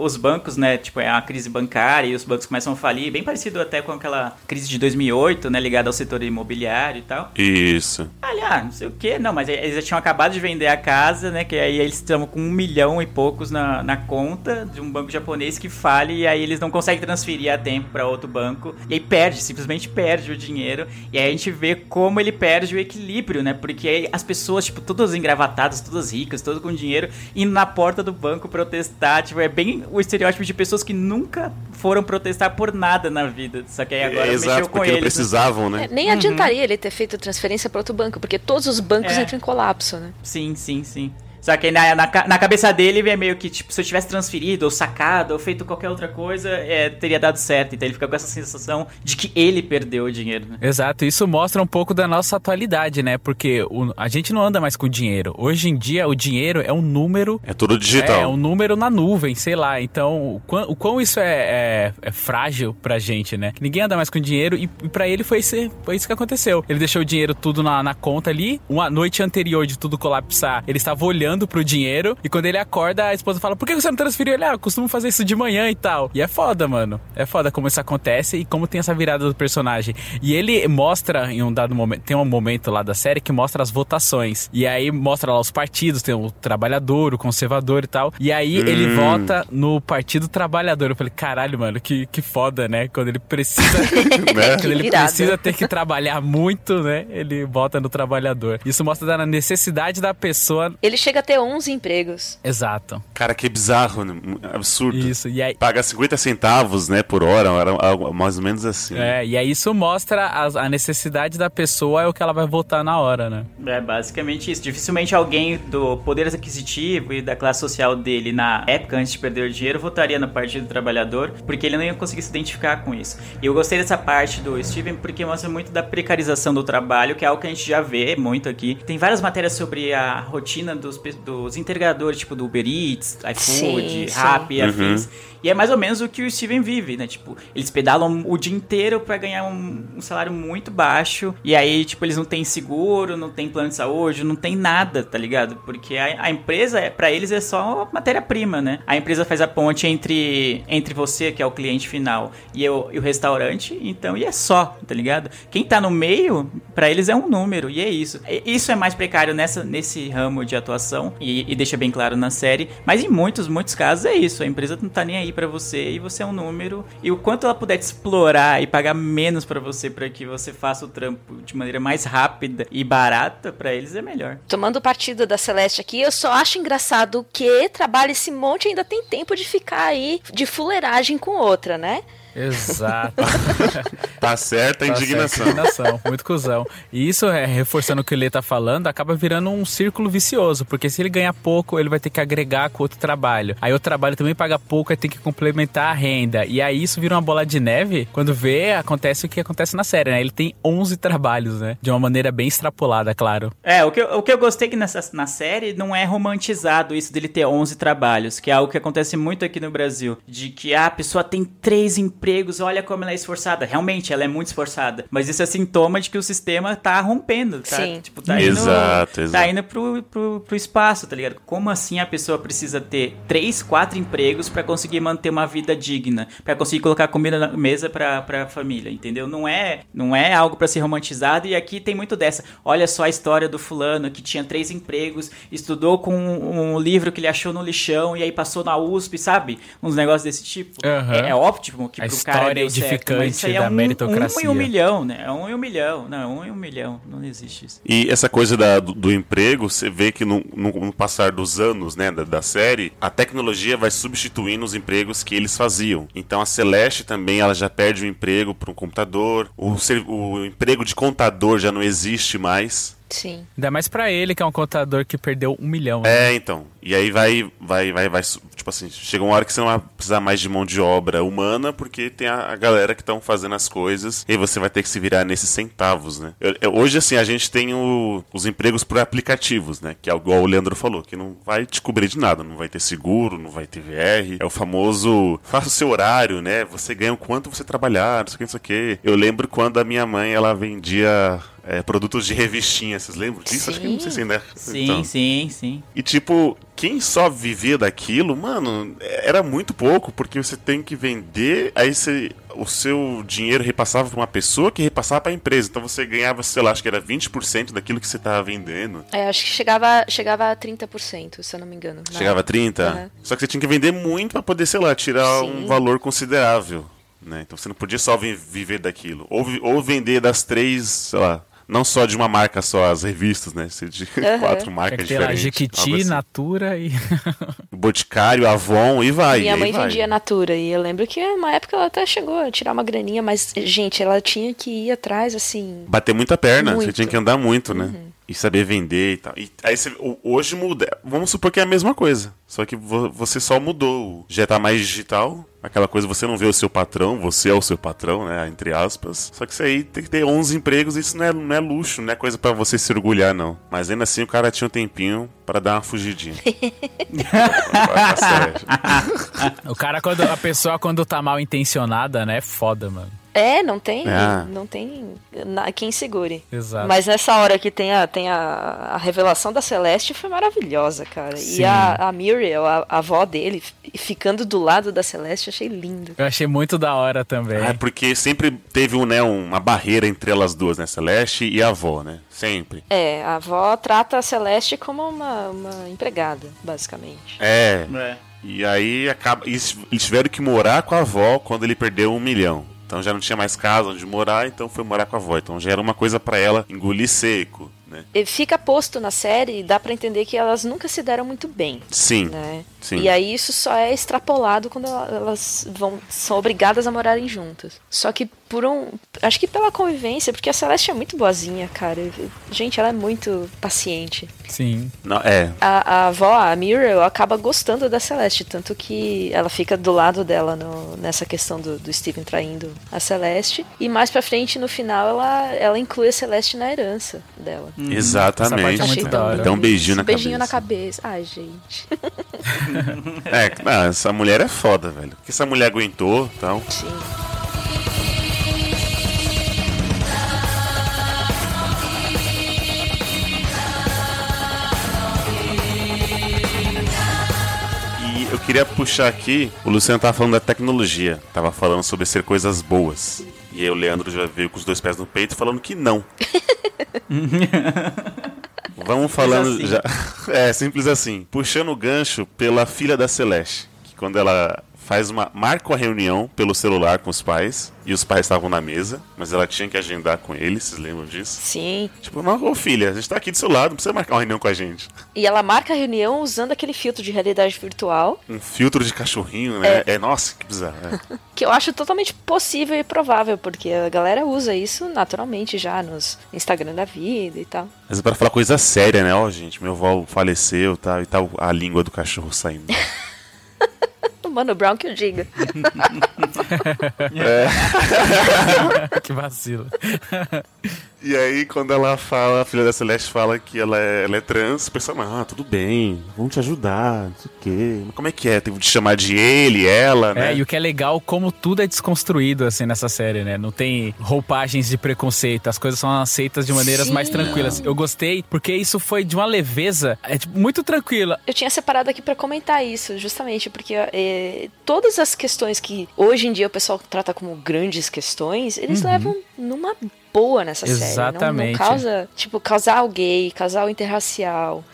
os bancos, né, tipo, é uma crise bancária e os bancos começam a falir, bem parecido até com aquela crise de 2008, né, ligada ao setor imobiliário e tal. Isso. Aliás, não sei o que, não, mas eles já tinham acabado de vender a casa, né? Que aí eles estão com um milhão e poucos na, na conta de um banco japonês que fale e aí eles não conseguem transferir a tempo para outro banco. E aí perde, simplesmente perde o dinheiro. E aí a gente vê como ele perde o equilíbrio, né? Porque aí as pessoas, tipo, todas engravatadas, todas ricas, todas com dinheiro, indo na porta do banco protestar. Tipo, é bem o estereótipo de pessoas que nunca foram protestar por nada na vida. Só que aí agora É, mexeu exato, com porque não eles. né? precisavam, É, né? nem adiantaria ele ter feito transferência para outro banco, porque todos os bancos É. entram em colapso, né? Sim, sim, sim. Só que na, na, na cabeça dele é meio que, tipo, se eu tivesse transferido, ou sacado, ou feito qualquer outra coisa, é, teria dado certo. Então ele fica com essa sensação de que ele perdeu o dinheiro, né? Exato, isso mostra um pouco da nossa atualidade, né? Porque o- a gente não anda mais com dinheiro. Hoje em dia, o dinheiro é um número. É tudo digital. É, um número na nuvem, sei lá. Então, o quão, o quão isso é, é- é frágil pra gente, né? Ninguém anda mais com dinheiro e, e pra ele foi, esse, foi isso que aconteceu. Ele deixou o dinheiro tudo na, na conta ali. Uma noite anterior de tudo colapsar, ele estava olhando pro dinheiro. E quando ele acorda, a esposa fala: Por que você não transferiu? Ele, ah, eu costumo fazer isso de manhã e tal. E é foda, mano. É foda como isso acontece e como tem essa virada do personagem. E ele mostra em um dado momento, tem um momento lá da série que mostra as votações. E aí mostra lá os partidos, tem o trabalhador, o conservador e tal. E aí ele vota no Partido Trabalhador. Eu falei, caralho, mano, que, que foda, né? Quando ele precisa. Né? quando ele precisa ter que trabalhar muito, né? Ele vota no trabalhador. Isso mostra da necessidade da pessoa. Ele chega a ter 11 empregos. Exato. Cara, que bizarro, né? absurdo. Isso. E aí. Paga 50 centavos, né, por hora, era algo mais ou menos assim. É, e aí isso mostra a, a necessidade da pessoa é o que ela vai votar na hora, né? É basicamente isso. Dificilmente alguém do poder aquisitivo e da classe social dele na época, antes de perder o dinheiro, votaria no Partido Trabalhador, porque ele não ia conseguir se identificar com isso. E eu gostei dessa parte do Steven porque mostra muito da precarização do trabalho, que é algo que a gente já vê muito aqui. Tem várias matérias sobre a rotina dos, pe- dos entregadores, tipo do Uber Eats, iFood, Sim, sim. Rappi e Uhum. afins. E é mais ou menos o que o Steven vive, né? Tipo, eles pedalam o dia inteiro pra ganhar um, um salário muito baixo. E aí, tipo, eles não têm seguro, não tem plano de saúde, não tem nada, tá ligado? Porque a, a empresa, é- pra eles, é só matéria-prima, né? A empresa faz a ponte entre, entre você, que é o cliente final, e o, e o restaurante, então, e é só, tá ligado? Quem tá no meio, pra eles é um número, e é isso. E- Isso é mais precário nessa, nesse ramo de atuação, e, e deixa bem claro na série. Mas em muitos, muitos casos é isso. A empresa não tá nem aí pra você, e você é um número. E o quanto ela puder te explorar e pagar menos pra você, pra que você faça o trampo de maneira mais rápida e barata, pra eles é melhor. Tomando partido da Celeste aqui, eu só acho engraçado que trabalha esse monte e ainda tem tempo de ficar aí de fuleiragem com outra, né? Exato. Tá certa a Tá indignação. certo, indignação, muito cuzão. E isso, é, reforçando o que o Lê tá falando, acaba virando um círculo vicioso, porque se ele ganha pouco, ele vai ter que agregar com outro trabalho. Aí o trabalho também paga pouco, aí tem que complementar a renda. E aí isso vira uma bola de neve, quando vê, acontece o que acontece na série, né? Ele tem 11 trabalhos, né? De uma maneira bem extrapolada, claro. É, o que, eu- o que eu gostei que nessa, na série não é romantizado isso dele ter 11 trabalhos, que é algo que acontece muito aqui no Brasil. De que ah, a pessoa tem três empregos, olha como ela é esforçada. Realmente, ela é muito esforçada. Mas isso é sintoma de que o sistema tá rompendo, tá? Sim. Tipo, tá indo, Exato, exato. Tá indo pro, pro, pro espaço, tá ligado? Como assim a pessoa precisa ter três, quatro empregos pra conseguir manter uma vida digna? Pra conseguir colocar comida na mesa pra, pra família, entendeu? Não é, não é algo pra ser romantizado e aqui tem muito dessa. Olha só a história do fulano que tinha três empregos, estudou com um, um livro que ele achou no lixão e aí passou na USP, sabe? Uns negócios desse tipo. Aham. É, é ótimo que A história deu certo, edificante mas isso aí é da um, meritocracia. um em um milhão, né? É um em um milhão. Não, é um em um milhão. Não existe isso. E essa coisa da- do, do emprego, você vê que no, no- no passar dos anos né, da, da série, a tecnologia vai substituindo os empregos que eles faziam. Então a Celeste também ela já perde o emprego para um computador, o, o emprego de contador já não existe mais. Sim. Ainda mais pra ele, que é um contador que perdeu um milhão. né? É, então. E aí vai, vai, vai, vai. Tipo assim, chega uma hora que você não vai precisar mais de mão de obra humana, porque tem a, a galera que estão fazendo as coisas, e você vai ter que se virar nesses centavos, né? Eu- eu- hoje, assim, a gente tem o- os empregos por aplicativos, né? Que é igual o Leandro falou, que não vai te cobrir de nada, não vai ter seguro, não vai ter VR. É o famoso faça o seu horário, né? Você ganha o quanto você trabalhar, não sei o que, não sei o que. Eu lembro quando a minha mãe, ela vendia. é, produtos de revistinha, vocês lembram disso? Acho que não sei se ainda. Sim, Então. sim, sim. E tipo, quem só vivia daquilo, mano, era muito pouco, porque você tem que vender, aí você, o seu dinheiro repassava pra uma pessoa que repassava pra empresa. Então você ganhava, sei lá, acho que era 20% daquilo que você tava vendendo. É, acho que chegava, chegava a 30%, se eu não me engano. Chegava a época. 30. Aham. Só que você tinha que vender muito pra poder, sei lá, tirar Sim. um valor considerável. Né? Então você não podia só vi- viver daquilo. Ou, ou vender das três, sei lá. Não só de uma marca só, as revistas, né? Se De Aham. quatro marcas que ter lá diferentes. Jequiti, assim. Natura e. Boticário, Avon e vai. Minha e mãe vai. vendia Natura e eu lembro que uma época ela até chegou a tirar uma graninha, mas, gente, ela tinha que ir atrás, assim. Bater muita perna, você Muito. Uhum. tinha que andar muito, né? E saber vender e tal. E aí você, hoje muda. Vamos supor que é a mesma coisa. Só que vo- você só mudou. Já tá mais digital. Aquela coisa, você não vê o seu patrão, você é o seu patrão, né? Entre aspas. Só que isso aí tem que ter 11 empregos isso não é, não é luxo, não é coisa pra você se orgulhar, não. Mas ainda assim o cara tinha um tempinho pra dar uma fugidinha. O cara, quando a pessoa, quando tá mal intencionada, né? É foda, mano. É, não tem, Ah. não tem na- quem segure. Exato. Mas nessa hora que tem a, tem a, a revelação da Celeste foi maravilhosa, cara. Sim. E a, a Muriel, a, a avó dele, ficando do lado da Celeste, achei lindo. Eu achei muito da hora também. É porque sempre teve um, né, uma barreira entre elas duas, né? Celeste e a avó, né? Sempre. É, a avó trata a Celeste como uma, uma empregada, basicamente. É. É. E aí acaba. Eles tiveram que morar com a avó quando ele perdeu um milhão. Então já não tinha mais casa onde morar, então foi morar com a avó. Então já era uma coisa pra ela engolir seco, né? Fica posto na série e dá pra entender que elas nunca se deram muito bem. Sim. Né? Sim. E aí isso só é extrapolado quando ela- elas vão são obrigadas a morarem juntas. Só que por um. Acho que pela convivência, porque a Celeste é muito boazinha, cara. Gente, ela é muito paciente. Sim. Não, é. A, a avó, a Muriel, acaba gostando da Celeste, tanto que ela fica do lado dela no- nessa questão do, do Steven traindo a Celeste. E mais pra frente, no final, ela, ela inclui a Celeste na herança dela. Exatamente. Essa parte é muito Achei da tão. Dá um beijinho na beijinho cabeça. na cabeça. Ai, gente. É, não, essa mulher é foda, velho. O que essa mulher aguentou e tal. Sim. Queria puxar aqui, o Luciano tava falando da tecnologia, tava falando sobre ser coisas boas. E aí o Leandro já veio com os dois pés no peito falando que não. Vamos falando assim. já. É, simples assim. Puxando o gancho pela filha da Celeste, que quando ela faz uma marca uma reunião pelo celular com os pais e os pais estavam na mesa, mas ela tinha que agendar com eles, vocês lembram disso? Sim. Tipo, não, ô filha, a gente tá aqui do seu lado, não precisa marcar uma reunião com a gente. E ela marca a reunião usando aquele filtro de realidade virtual, Um filtro de cachorrinho, né? É, nossa, que bizarro. é. que eu acho totalmente possível e provável, porque a galera usa isso naturalmente já nos Instagram da vida e tal. Mas é pra falar coisa séria, né? Ó, gente, meu avô faleceu tá, e tal, a língua do cachorro saindo. O Mano Brown que eu diga. que vacilo. E aí, quando ela fala, a filha da Celeste fala que ela é, ela é trans, o pessoal, ah, tudo bem, vamos te ajudar, não sei o quê. Mas como é que é? Tem que chamar de ele, ela, né? É, e o que é legal, como tudo é desconstruído, assim, nessa série, né? Não tem roupagens de preconceito, as coisas são aceitas de maneiras Sim. mais tranquilas. Eu gostei, porque isso foi de uma leveza, é tipo, muito tranquila. Eu tinha separado aqui pra comentar isso, justamente porque é, todas as questões que hoje em dia o pessoal trata como grandes questões, eles levam numa boa nessa série. Não- Não, Exatamente. causa, tipo, casal gay, casal interracial,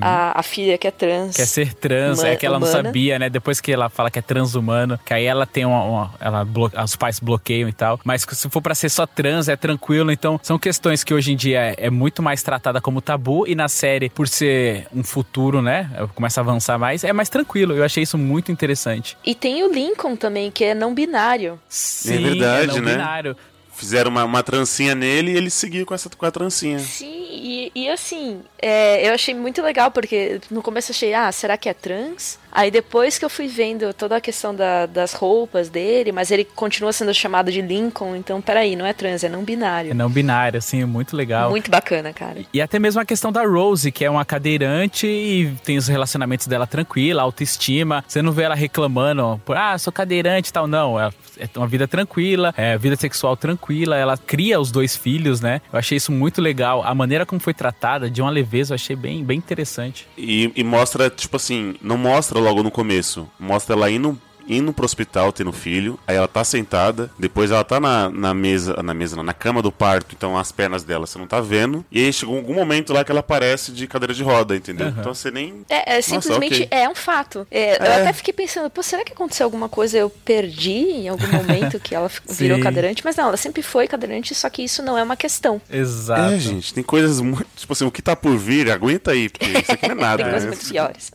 a, a filha que é trans. Quer ser trans, Huma- é que ela não humana. sabia, né? Depois que ela fala que é transhumano, que aí ela tem uma. uma- ela os pais bloqueiam e tal. Mas se for pra ser só trans, é tranquilo. Então, são questões que hoje em dia é, é muito mais tratada como tabu. E na série, por ser um futuro, né? Começa a avançar mais, é mais tranquilo. Eu achei isso muito interessante. E tem o Lincoln também, que é não binário. Sim, verdade, não né? binário. Fizeram uma, uma trancinha nele e ele seguiu com essa com a trancinha. Sim, e, e assim, é, eu achei muito legal, porque no começo achei, ah, será que é trans? Aí depois que eu fui vendo toda a questão da- das roupas dele, mas ele continua sendo chamado de Lincoln, então peraí, não é trans, é não É binário. não binário, assim, muito legal. Muito bacana, cara. E até mesmo a questão da Rose, que é uma cadeirante e tem os relacionamentos dela tranquila, autoestima. Você não vê ela reclamando por, ah, sou cadeirante e tal. Não, ela é uma vida tranquila, é vida sexual tranquila. Ela cria os dois filhos, né? Eu achei isso muito legal. A maneira como foi tratada, de uma leveza, eu achei bem, bem interessante. E, e mostra, tipo assim, não mostra logo no começo. Mostra ela indo, indo pro hospital tendo filho. Aí ela tá sentada. Depois ela tá na, na mesa. Na mesa, não, na cama do parto. Então as pernas dela você não tá vendo. E aí chegou algum momento lá que ela aparece de cadeira de roda, entendeu? Então você nem. É, é Nossa, simplesmente ok. é um fato. É, Eu É. até fiquei pensando, pô, será que aconteceu alguma coisa? Eu perdi em algum momento que ela virou cadeirante, mas não, ela sempre foi cadeirante, só que isso não é uma questão. Exato. É, gente, tem coisas muito. Tipo assim, o que tá por vir, aguenta aí, porque isso aqui não é nada. Tem coisas né? muito piores.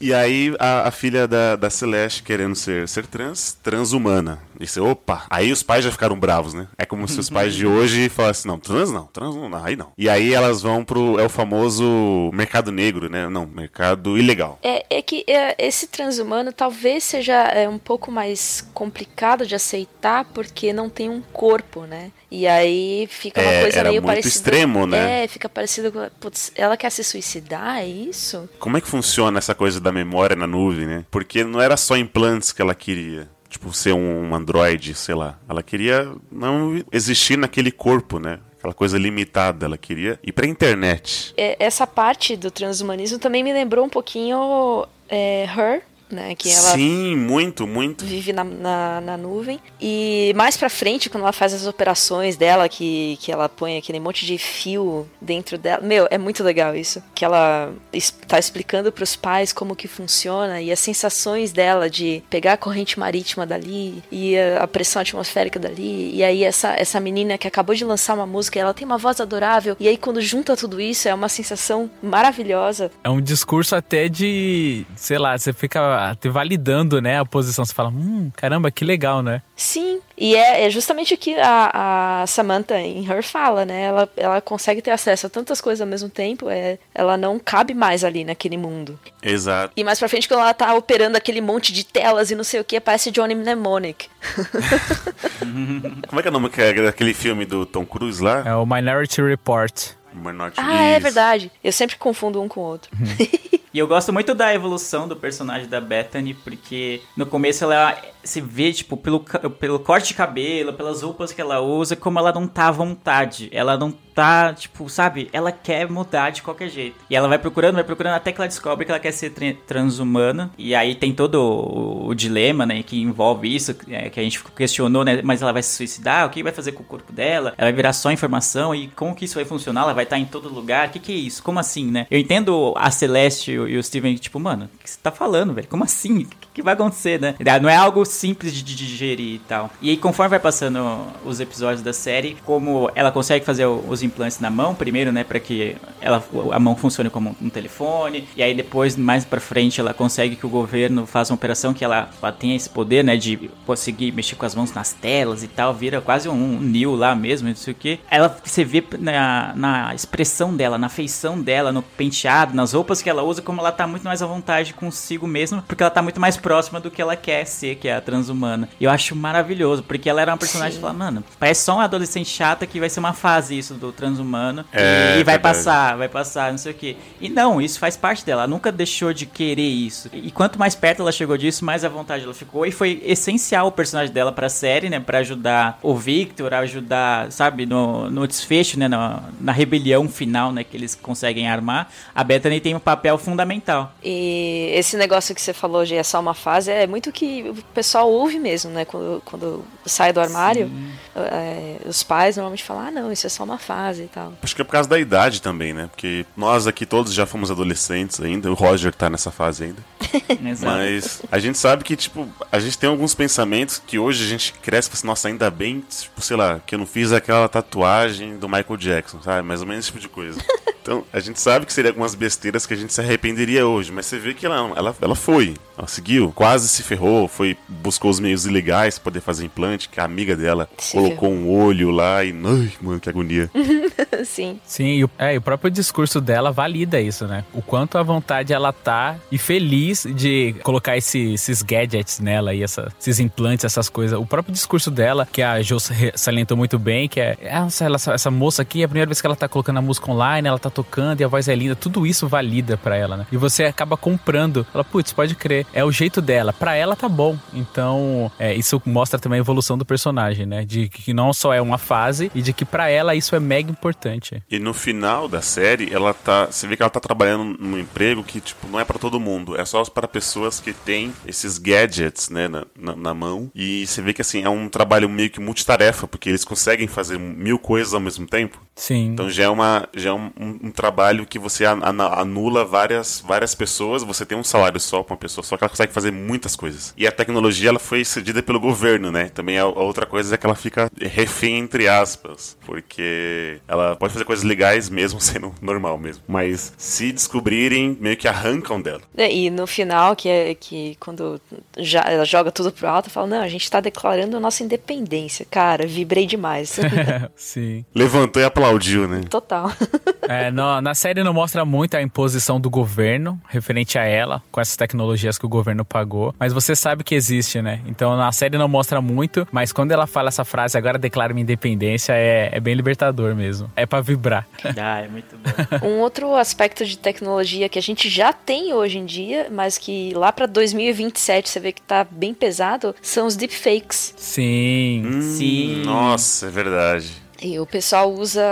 E aí a, a filha da, da Celeste querendo ser, ser trans, transhumana. Disse, opa. Aí os pais já ficaram bravos, né? É como se os pais de hoje falassem, não, trans não, trans não, não, aí não. E aí elas vão pro, é o famoso mercado negro, né? Não, mercado ilegal. É, é que é, esse transhumano talvez seja é, um pouco mais complicado de aceitar porque não tem um corpo, né? E aí fica uma É, coisa meio muito parecida. extremo, né? É, fica parecido com. Putz, ela quer se suicidar, é isso? Como é que funciona essa coisa da memória na nuvem, né? Porque não era só implantes que ela queria. Tipo, ser um androide, sei lá. Ela queria não existir naquele corpo, né? Aquela coisa limitada. Ela queria ir pra internet. É, essa parte do transhumanismo também me lembrou um pouquinho é, Her, né? Que ela Sim, muito, muito. vive na, na, na nuvem. E mais pra frente, quando ela faz as operações dela, que, que ela põe aquele monte de fio dentro dela. Meu, é muito legal isso. Que ela es- tá explicando pros pais como que funciona e as sensações dela de pegar a corrente marítima dali e a, a pressão atmosférica dali. E aí essa, essa menina que acabou de lançar uma música, ela tem uma voz adorável. E aí quando junta tudo isso, é uma sensação maravilhosa. É um discurso até de, sei lá, você fica te validando, né, a posição. Você fala, hum, caramba, que legal, né? Sim, e é, é justamente o que a, a Samantha em Her fala, né? Ela, ela consegue ter acesso a tantas coisas ao mesmo tempo, é, ela não cabe mais ali naquele mundo. Exato. E mais pra frente, quando ela tá operando aquele monte de telas e não sei o que, parece Johnny Mnemonic. Como é que é o nome que é daquele filme do Tom Cruise lá? É o Minority Report. Minority ah, é verdade. Eu sempre confundo um com o outro. E eu gosto muito da evolução do personagem da Bethany, porque no começo ela se vê, tipo, pelo, pelo corte de cabelo, pelas roupas que ela usa, como ela não tá à vontade. Ela não tá, tipo, sabe? Ela quer mudar de qualquer jeito. E ela vai procurando, vai procurando, até que ela descobre que ela quer ser tran- transhumana. E aí tem todo o, o dilema, né, que envolve isso, é, que a gente questionou, né? Mas ela vai se suicidar? O que vai fazer com o corpo dela? Ela vai virar só informação? E como que isso vai funcionar? Ela vai estar em todo lugar? O que que é isso? Como assim, né? Eu entendo a Celeste e o- Steven, tipo, mano, o que você tá falando, velho? Como assim? O que, que vai acontecer, né? Não é algo simples de digerir e tal. E aí, conforme vai passando os episódios da série, como ela consegue fazer os implantes na mão, primeiro, né, para que ela, a mão funcione como um telefone, e aí depois, mais pra frente, ela consegue que o governo faça uma operação que ela, ela tenha esse poder, né, de conseguir mexer com as mãos nas telas e tal, vira quase um, um lá mesmo, não sei o que. Ela, você vê na, na expressão dela, na feição dela, no penteado, nas roupas que ela usa, como ela tá muito mais à vontade consigo mesma, porque ela tá muito mais próxima do que ela quer ser, que é a transhumana. E eu acho maravilhoso, porque ela era uma personagem que fala, mano, parece só uma adolescente chata que vai ser uma fase isso do transhumano. É, e vai verdade. passar, vai passar, não sei o que. E não, isso faz parte dela. Ela nunca deixou de querer isso. E quanto mais perto ela chegou disso, mais à vontade ela ficou. E foi essencial o personagem dela pra série, né? Pra ajudar o Victor, ajudar, sabe, no, no desfecho, né? Na, na rebelião final, né? Que eles conseguem armar. A Bethany tem um papel fundamental. E esse negócio que você falou de é só uma fase é muito que o pessoal ouve mesmo, né? Quando, quando sai do armário, é, os pais normalmente falam, ah, não, isso é só uma fase e tal. Acho que é por causa da idade também, né? Porque nós aqui todos já fomos adolescentes ainda. O Roger tá nessa fase ainda. Mas a gente sabe que, tipo, a gente tem alguns pensamentos que hoje a gente cresce e fala assim, nossa, ainda bem, tipo, sei lá, que eu não fiz aquela tatuagem do Michael Jackson, sabe? Mais ou menos esse tipo de coisa. Então, a gente sabe que seria algumas besteiras que a gente se arrependeria hoje, mas você vê que ela, ela, ela foi, ela seguiu, quase se ferrou, foi, buscou os meios ilegais pra poder fazer implante, que a amiga dela Se colocou um olho lá e, ai, mano, que agonia. Sim. Sim, e o, é, e o próprio discurso dela valida isso, né? O quanto à vontade ela tá e feliz de colocar esse- esses gadgets nela e essa- esses implantes, essas coisas. O próprio discurso dela, que a Jo salientou muito bem, que é essa, ela- essa moça aqui, é a primeira vez que ela tá colocando a música online, ela tá tocando e a voz é linda, tudo isso valida pra ela, né? E você acaba comprando. Ela, putz, pode crer, é o jeito dela. Pra ela tá bom. Então, é, isso mostra também a evolução do personagem, né? De que não só é uma fase e de que pra ela isso é mega importante. E no final da série, ela tá. Você vê que ela tá trabalhando num emprego que, tipo, não é pra todo mundo. É só para pessoas que têm esses gadgets, né, na, na, na mão. E você vê que, assim, é um trabalho meio que multitarefa, porque eles conseguem fazer mil coisas ao mesmo tempo. Sim. Então já é, uma, já é um, um- trabalho que você anula várias, várias pessoas, você tem um salário só pra uma pessoa, só que ela consegue fazer muitas coisas. E a tecnologia ela foi cedida pelo governo, né? Também a, a outra coisa é que ela fica refém, entre aspas, porque ela pode fazer coisas legais mesmo sendo normal mesmo. Mas se descobrirem, meio que arrancam dela. É, E no final, que é que quando já, ela joga tudo pro alto, fala, não, a gente tá declarando a nossa independência. Cara, vibrei demais. Sim. Levantou e aplaudiu, né? Total. É, no- na série não mostra muito a imposição do governo referente a ela, com essas tecnologias que o governo pagou, mas você sabe que existe, né? Então na série não mostra muito, mas quando ela fala essa frase, agora declaro minha independência, é, é bem libertador mesmo. É pra vibrar. Ah, é muito bom. Um outro aspecto de tecnologia que a gente já tem hoje em dia, mas que lá pra 2027 você vê que tá bem pesado, são os deepfakes. Sim. Sim. Nossa, é verdade. E o pessoal usa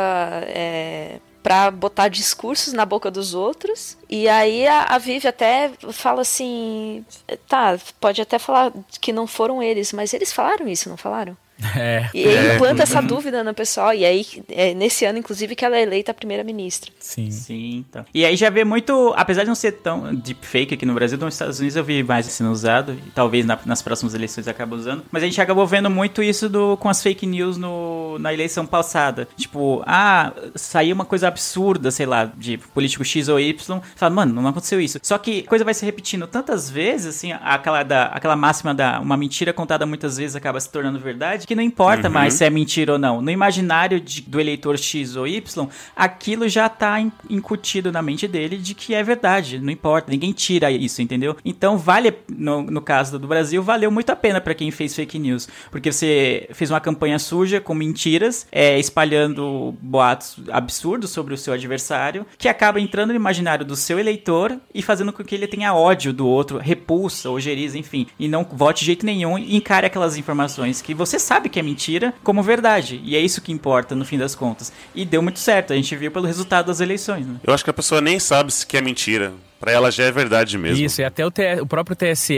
é, para botar discursos na boca dos outros. E aí a, a Vivi até fala assim: tá, pode até falar que não foram eles, mas eles falaram isso, não falaram? É. E ele É. implanta essa dúvida no pessoal. E aí, é nesse ano, inclusive, que ela é eleita a primeira-ministra. Sim. Sim, então. E aí já vê muito, apesar de não ser tão deepfake aqui no Brasil, nos Estados Unidos eu vi mais sendo usado, e talvez na- nas próximas eleições acabe usando, mas a gente acabou vendo muito isso do, com as fake news no, na eleição passada. Tipo, ah, saiu uma coisa absurda, sei lá, de político X ou Y, fala, mano, não aconteceu isso. Só que a coisa vai se repetindo tantas vezes, assim, aquela, da, aquela máxima da uma mentira contada muitas vezes acaba se tornando verdade, que não importa Uhum. mais se é mentira ou não. No imaginário de- do eleitor X ou Y, aquilo já tá in- incutido na mente dele de que é verdade, não importa, ninguém tira isso, entendeu? Então vale, no, no caso do Brasil, valeu muito a pena pra quem fez fake news, porque você fez uma campanha suja com mentiras, é, espalhando boatos absurdos sobre o seu adversário, que acaba entrando no imaginário do seu eleitor e fazendo com que ele tenha ódio do outro, repulsa, ojeriza, enfim, e não vote de jeito nenhum e encare aquelas informações que você sabe que é mentira como verdade. E é isso que importa no fim das contas. E deu muito certo, a gente viu pelo resultado das eleições, né? Eu acho que a pessoa nem sabe se que é mentira. Pra ela já é verdade mesmo. Isso, e até o, T- o próprio TSE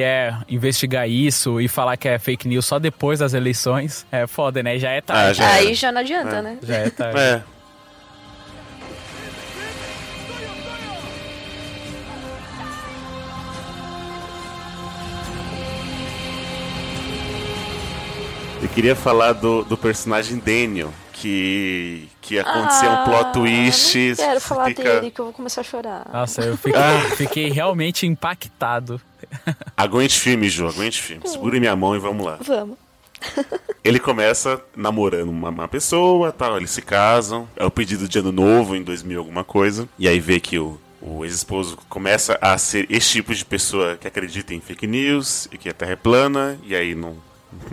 investigar isso e falar que é fake news só depois das eleições, é foda, né? Já é Ah, tarde. já aí já não adianta, né? Já é tarde. É. Eu queria falar do, do personagem Daniel, que, que ia acontecer um plot twist. Ah, Não quero falar fica- dele que eu vou começar a chorar. Nossa, eu fiquei, Ah. fiquei realmente impactado. Aguente firme, Ju, aguente firme. Segure minha mão e vamos lá. Vamos. Ele começa namorando uma, uma pessoa, tal, eles se casam. É o pedido de ano novo em 2000 alguma coisa. E aí vê que o, o ex-esposo começa a ser esse tipo de pessoa que acredita em fake news e que a Terra é plana. E aí não,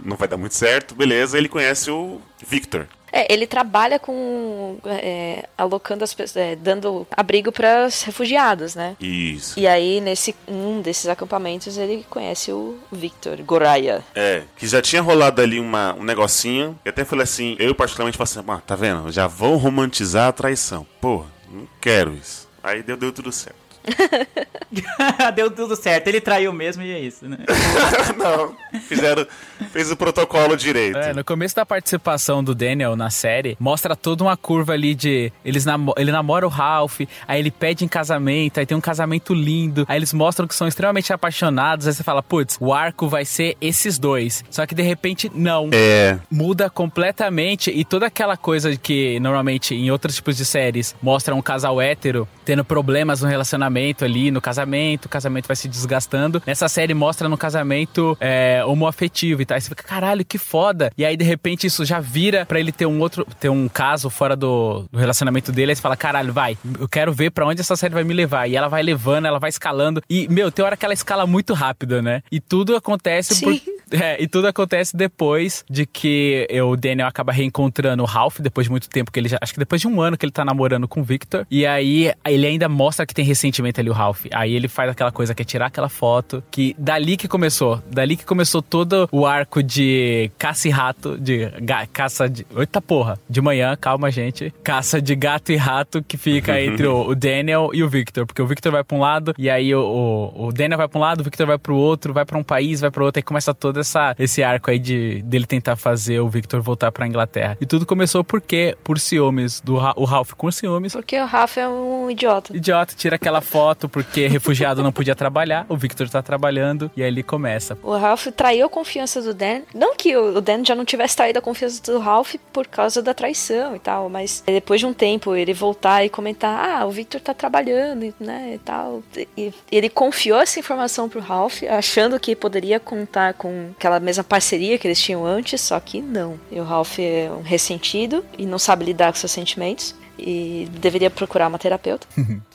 não vai dar muito certo. Beleza, ele conhece o Victor. É, ele trabalha com. é, alocando as pessoas. é, dando abrigo para os refugiados, né? Isso. E aí, nesse um desses acampamentos, ele conhece o Victor Goraya. É, que já tinha rolado ali uma, um negocinho. E até falei assim, eu particularmente falei assim, ah, tá vendo? Já vão romantizar a traição. Porra, não quero isso. Aí deu, deu tudo certo. Deu tudo certo, ele traiu mesmo e é isso, né? não, fizeram, fez o protocolo direito. É, no começo da participação do Daniel na série, mostra toda uma curva ali de. Eles namo ele namora o Ralph, aí ele pede em casamento, aí tem um casamento lindo, aí eles mostram que são extremamente apaixonados, aí você fala, putz, o arco vai ser esses dois. Só que de repente, não. É. Muda completamente e toda aquela coisa que normalmente em outros tipos de séries mostra um casal hétero tendo problemas no relacionamento ali, no casamento, o casamento vai se desgastando. Nessa série mostra no casamento é, homoafetivo e tal. Aí você fica, caralho, que foda. E aí, de repente, isso já vira pra ele ter um outro, ter um caso fora do, do relacionamento dele. Aí você fala, caralho, vai, eu quero ver pra onde essa série vai me levar. E ela vai levando, ela vai escalando. E, meu, tem hora que ela escala muito rápido, né? E tudo acontece por. Sim. É, e tudo acontece depois de que o Daniel acaba reencontrando o Ralph, depois de muito tempo que ele já. Acho que depois de um ano que ele tá namorando com o Victor. E aí ele ainda mostra que tem ressentimento ali, o Ralph. Aí ele faz aquela coisa que é tirar aquela foto. Que dali que começou. Dali que começou todo o arco de caça e rato. De ga- caça de. Eita porra! De manhã, calma, gente. Caça de gato e rato que fica entre o, o Daniel e o Victor. Porque o Victor vai pra um lado, e aí o, o, o Daniel vai pra um lado, o Victor vai pro outro, vai pra um país, vai pro outro, aí começa todo essa, esse arco aí de dele tentar fazer o Victor voltar pra Inglaterra. E tudo começou porque, por ciúmes, do o Ralph com ciúmes. Porque o Rafa é um idiota. Idiota, tira aquela foto porque refugiado não podia trabalhar, o Victor tá trabalhando, e aí ele começa. O Ralph traiu a confiança do Dan. Não que o Dan já não tivesse traído a confiança do Ralph por causa da traição e tal, mas depois de um tempo ele voltar e comentar: Ah, o Victor tá trabalhando, né? E tal. E ele confiou essa informação pro Ralph, achando que poderia contar com aquela mesma parceria que eles tinham antes, só que não. E o Ralph é um ressentido e não sabe lidar com seus sentimentos. E deveria procurar uma terapeuta.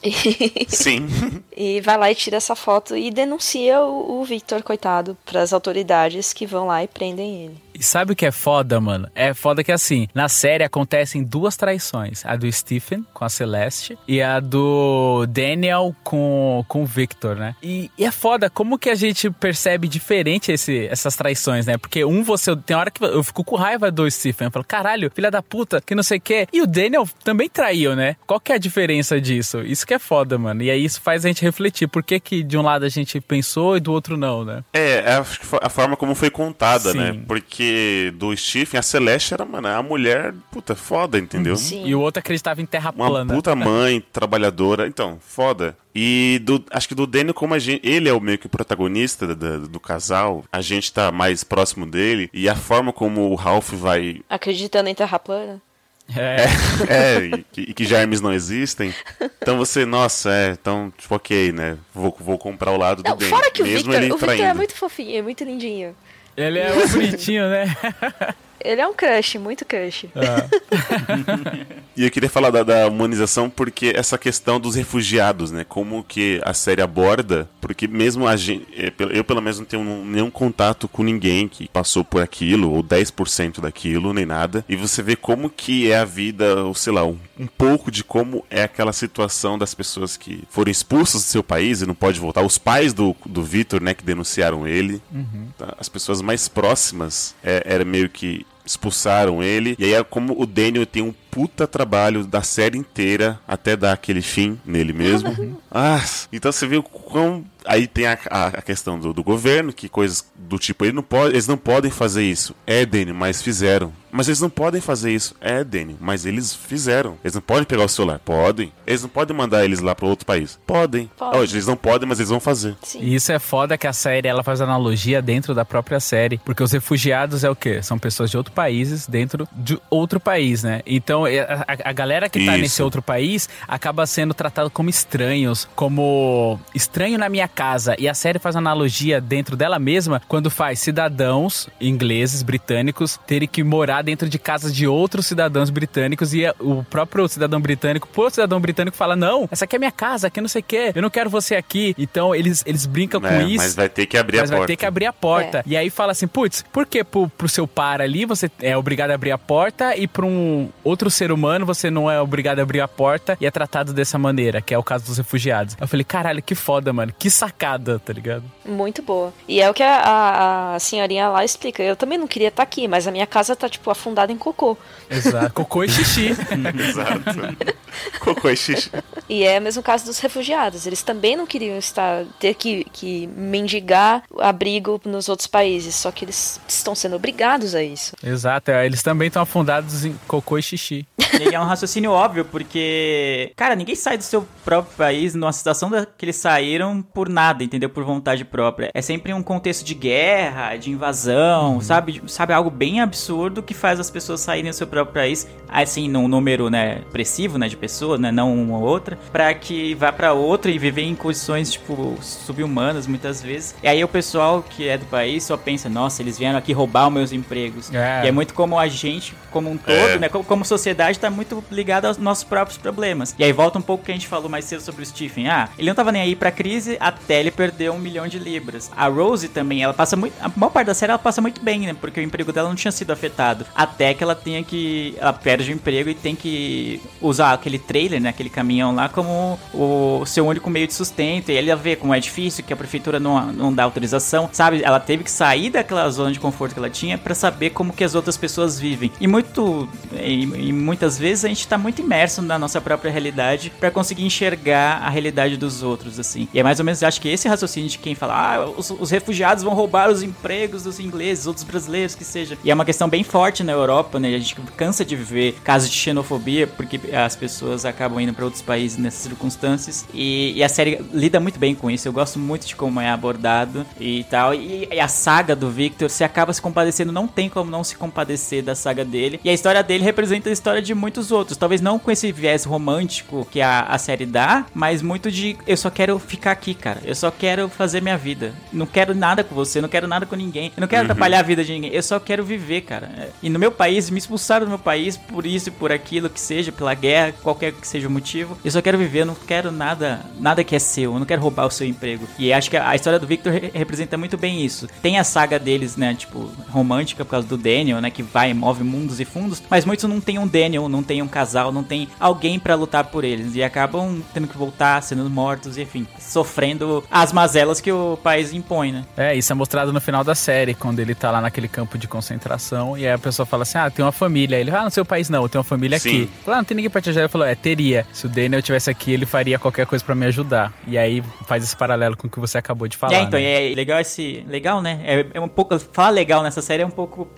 E- Sim. e vai lá e tira essa foto e denuncia o, o Victor, coitado, pras autoridades que vão lá e prendem ele. E sabe o que é foda, mano? É foda que assim, na série acontecem duas traições. A do Stephen com a Celeste e a do Daniel com, com o Victor, né? E, e é foda como que a gente percebe diferente esse, essas traições, né? Porque um você. Tem hora que eu fico com raiva do Stephen. Eu falo, caralho, filha da puta, que não sei o quê. E o Daniel também traiu, né? Qual que é a diferença disso? Isso que é foda, mano. E aí isso faz a gente refletir. Por que, que de um lado a gente pensou e do outro não, né? É, a, a forma como foi contada, Sim. né? Porque Do Stephen, a Celeste era, mano, a mulher, puta, foda, entendeu? Sim. E o outro acreditava em terra Uma plana. puta mãe, trabalhadora. Então, foda. E do, acho que do Daniel, como a gente, ele é o meio que o protagonista da- da- do casal, a gente tá mais próximo dele. E a forma como o Ralph vai. Acreditando em terra plana. É. É, e que, e que germes não existem. Então você, nossa, é, então, tipo, ok, né? Vou, vou comprar o lado Não, do Daniel. fora que o mesmo Victor, ele o Victor é muito fofinho, é muito lindinho. Ele é um bonitinho, né? Ele é um crush, muito crush. E eu queria falar da, da humanização porque essa questão dos refugiados, né? Como que a série aborda, porque mesmo a gente, é, eu pelo menos não tenho um- nenhum contato com ninguém que passou por aquilo, ou 10% daquilo, nem nada. E você vê como que é a vida, ou sei lá, um, um pouco de como é aquela situação das pessoas que foram expulsas do seu país e não pode voltar. Os pais do, do Vitor, né, que denunciaram ele. Tá? As pessoas mais próximas é, era meio que expulsaram ele. E aí é como o Daniel tem um puta trabalho da série inteira até dar aquele fim nele mesmo. ah, então você viu quão. Aí tem a, a- a questão do, do governo, que coisas do tipo, ele não pode, eles não podem fazer isso. É, Daniel, mas fizeram. Mas eles não podem fazer isso. É, Daniel, mas eles fizeram. Eles não podem pegar o celular. Podem. Eles não podem mandar eles lá para outro país. Podem. Podem. Hoje eles não podem, mas eles vão fazer. Sim. E isso é foda que a série ela faz analogia dentro da própria série. Porque os refugiados é o quê? São pessoas de outros países dentro de outro país, né? Então é, a, a- galera que tá Isso. nesse outro país acaba sendo tratado como estranhos, como estranho na minha casa. E a série faz analogia dentro dela mesma quando faz cidadãos ingleses, britânicos, terem que morar dentro de casas de outros cidadãos britânicos e o próprio cidadão britânico, por cidadão britânico, fala: Não, essa aqui é minha casa, aqui não sei o quê, eu não quero você aqui. Então eles, eles brincam com É, isso. mas vai ter que abrir Mas a vai porta. ter que abrir a porta. E aí fala assim, putz, por que pro, pro seu par ali você é obrigado a abrir a porta e pra um outro ser humano você não é obrigado a abrir a porta e é tratado dessa maneira, que é o caso dos refugiados. Eu falei, caralho, que foda, mano. Que sacada, tá ligado? Muito boa. E é o que a, a- a senhorinha lá explica. Eu também não queria estar aqui, mas a minha casa tá, tipo, afundada em cocô. Exato. Cocô e xixi. Exato. Cocô e xixi. E é o mesmo caso dos refugiados. Eles também não queriam estar ter que, que mendigar abrigo nos outros países, só que eles estão sendo obrigados a isso. Exato. É, Eles também estão afundados em cocô e xixi. E é um raciocínio óbvio, porque, cara, ninguém sai do seu próprio país numa situação da, que eles saíram por nada, entendeu? Por vontade própria. É sempre um contexto de guerra, de invasão, sabe? Sabe, algo bem absurdo que faz as pessoas saírem do seu próprio país, assim, num número, né, expressivo, né, de pessoas, né, não uma ou outra, pra que vá pra outra e viver em condições, tipo, subhumanas, muitas vezes. E aí o pessoal que é do país só pensa, nossa, eles vieram aqui roubar os meus empregos. É. E é muito como a gente, como um todo, É. né? Como, como sociedade, tá muito ligado aos nossos próprios problemas. E aí volta um pouco o que a gente falou mais cedo sobre o Stephen. Ah, ele não tava nem aí pra crise até ele perder um milhão de libras. A Rose também, ela passa muito. A maior parte da série ela passa muito bem, né? Porque o emprego dela não tinha sido afetado. Até que ela tenha que. Ela perde o emprego e tem que usar aquele trailer, né? Aquele caminhão lá, como o seu único meio de sustento. E ela vê como é difícil, que a prefeitura não, não dá autorização. Sabe? Ela teve que sair daquela zona de conforto que ela tinha pra saber como que as outras pessoas vivem. E muito. E, e muitas vezes a gente tá muito imerso na nossa própria realidade pra conseguir enxergar a realidade dos outros, assim. E é mais ou menos, acho que esse raciocínio de quem fala, ah, os, os refugiados vão roubar os empregos dos ingleses, outros brasileiros, que seja. E é uma questão bem forte na Europa, né? A gente cansa de viver casos de xenofobia, porque as pessoas acabam indo pra outros países nessas circunstâncias. E, e a série lida muito bem com isso. Eu gosto muito de como é abordado e tal. E, e a saga do Victor, você acaba se compadecendo, não tem como não se compadecer da saga dele. E a história dele representa a história de muitos outros. Talvez não com esse viés romântico que a, a série dá, mas muito de eu só quero ficar aqui, cara. Eu só quero fazer minha vida. Não quero nada com você, não quero nada com ninguém. Eu não quero atrapalhar a vida de ninguém. Eu só quero viver, cara. E no meu país, me expulsaram do meu país por isso e por aquilo que seja, pela guerra, qualquer que seja o motivo. Eu só quero viver, eu não quero nada, nada que é seu. Eu não quero roubar o seu emprego. E acho que a, história do Victor re- representa muito bem isso. Tem a saga deles, né, tipo, romântica por causa do Daniel, né, que vai, move mundos e fundos, mas muitos não têm um Daniel, não tem um casal, não tem alguém pra lutar por eles. E acabam tendo que voltar, sendo mortos, e enfim, sofrendo as mazelas que o país impõe, né? É, isso é mostrado no final da série, quando ele tá lá naquele campo de concentração e aí a pessoa fala assim: Ah, tem uma família. Ele, ah, no seu país não, eu tenho uma família Sim. aqui. Fala, ah, não tem ninguém pra te ajudar. Ele falou: É, teria. Se o Daniel tivesse aqui, ele faria qualquer coisa pra me ajudar. E aí faz esse paralelo com o que você acabou de falar. é, então, né? é legal esse. Legal, né? É, é um pouco. Falar legal nessa série é um pouco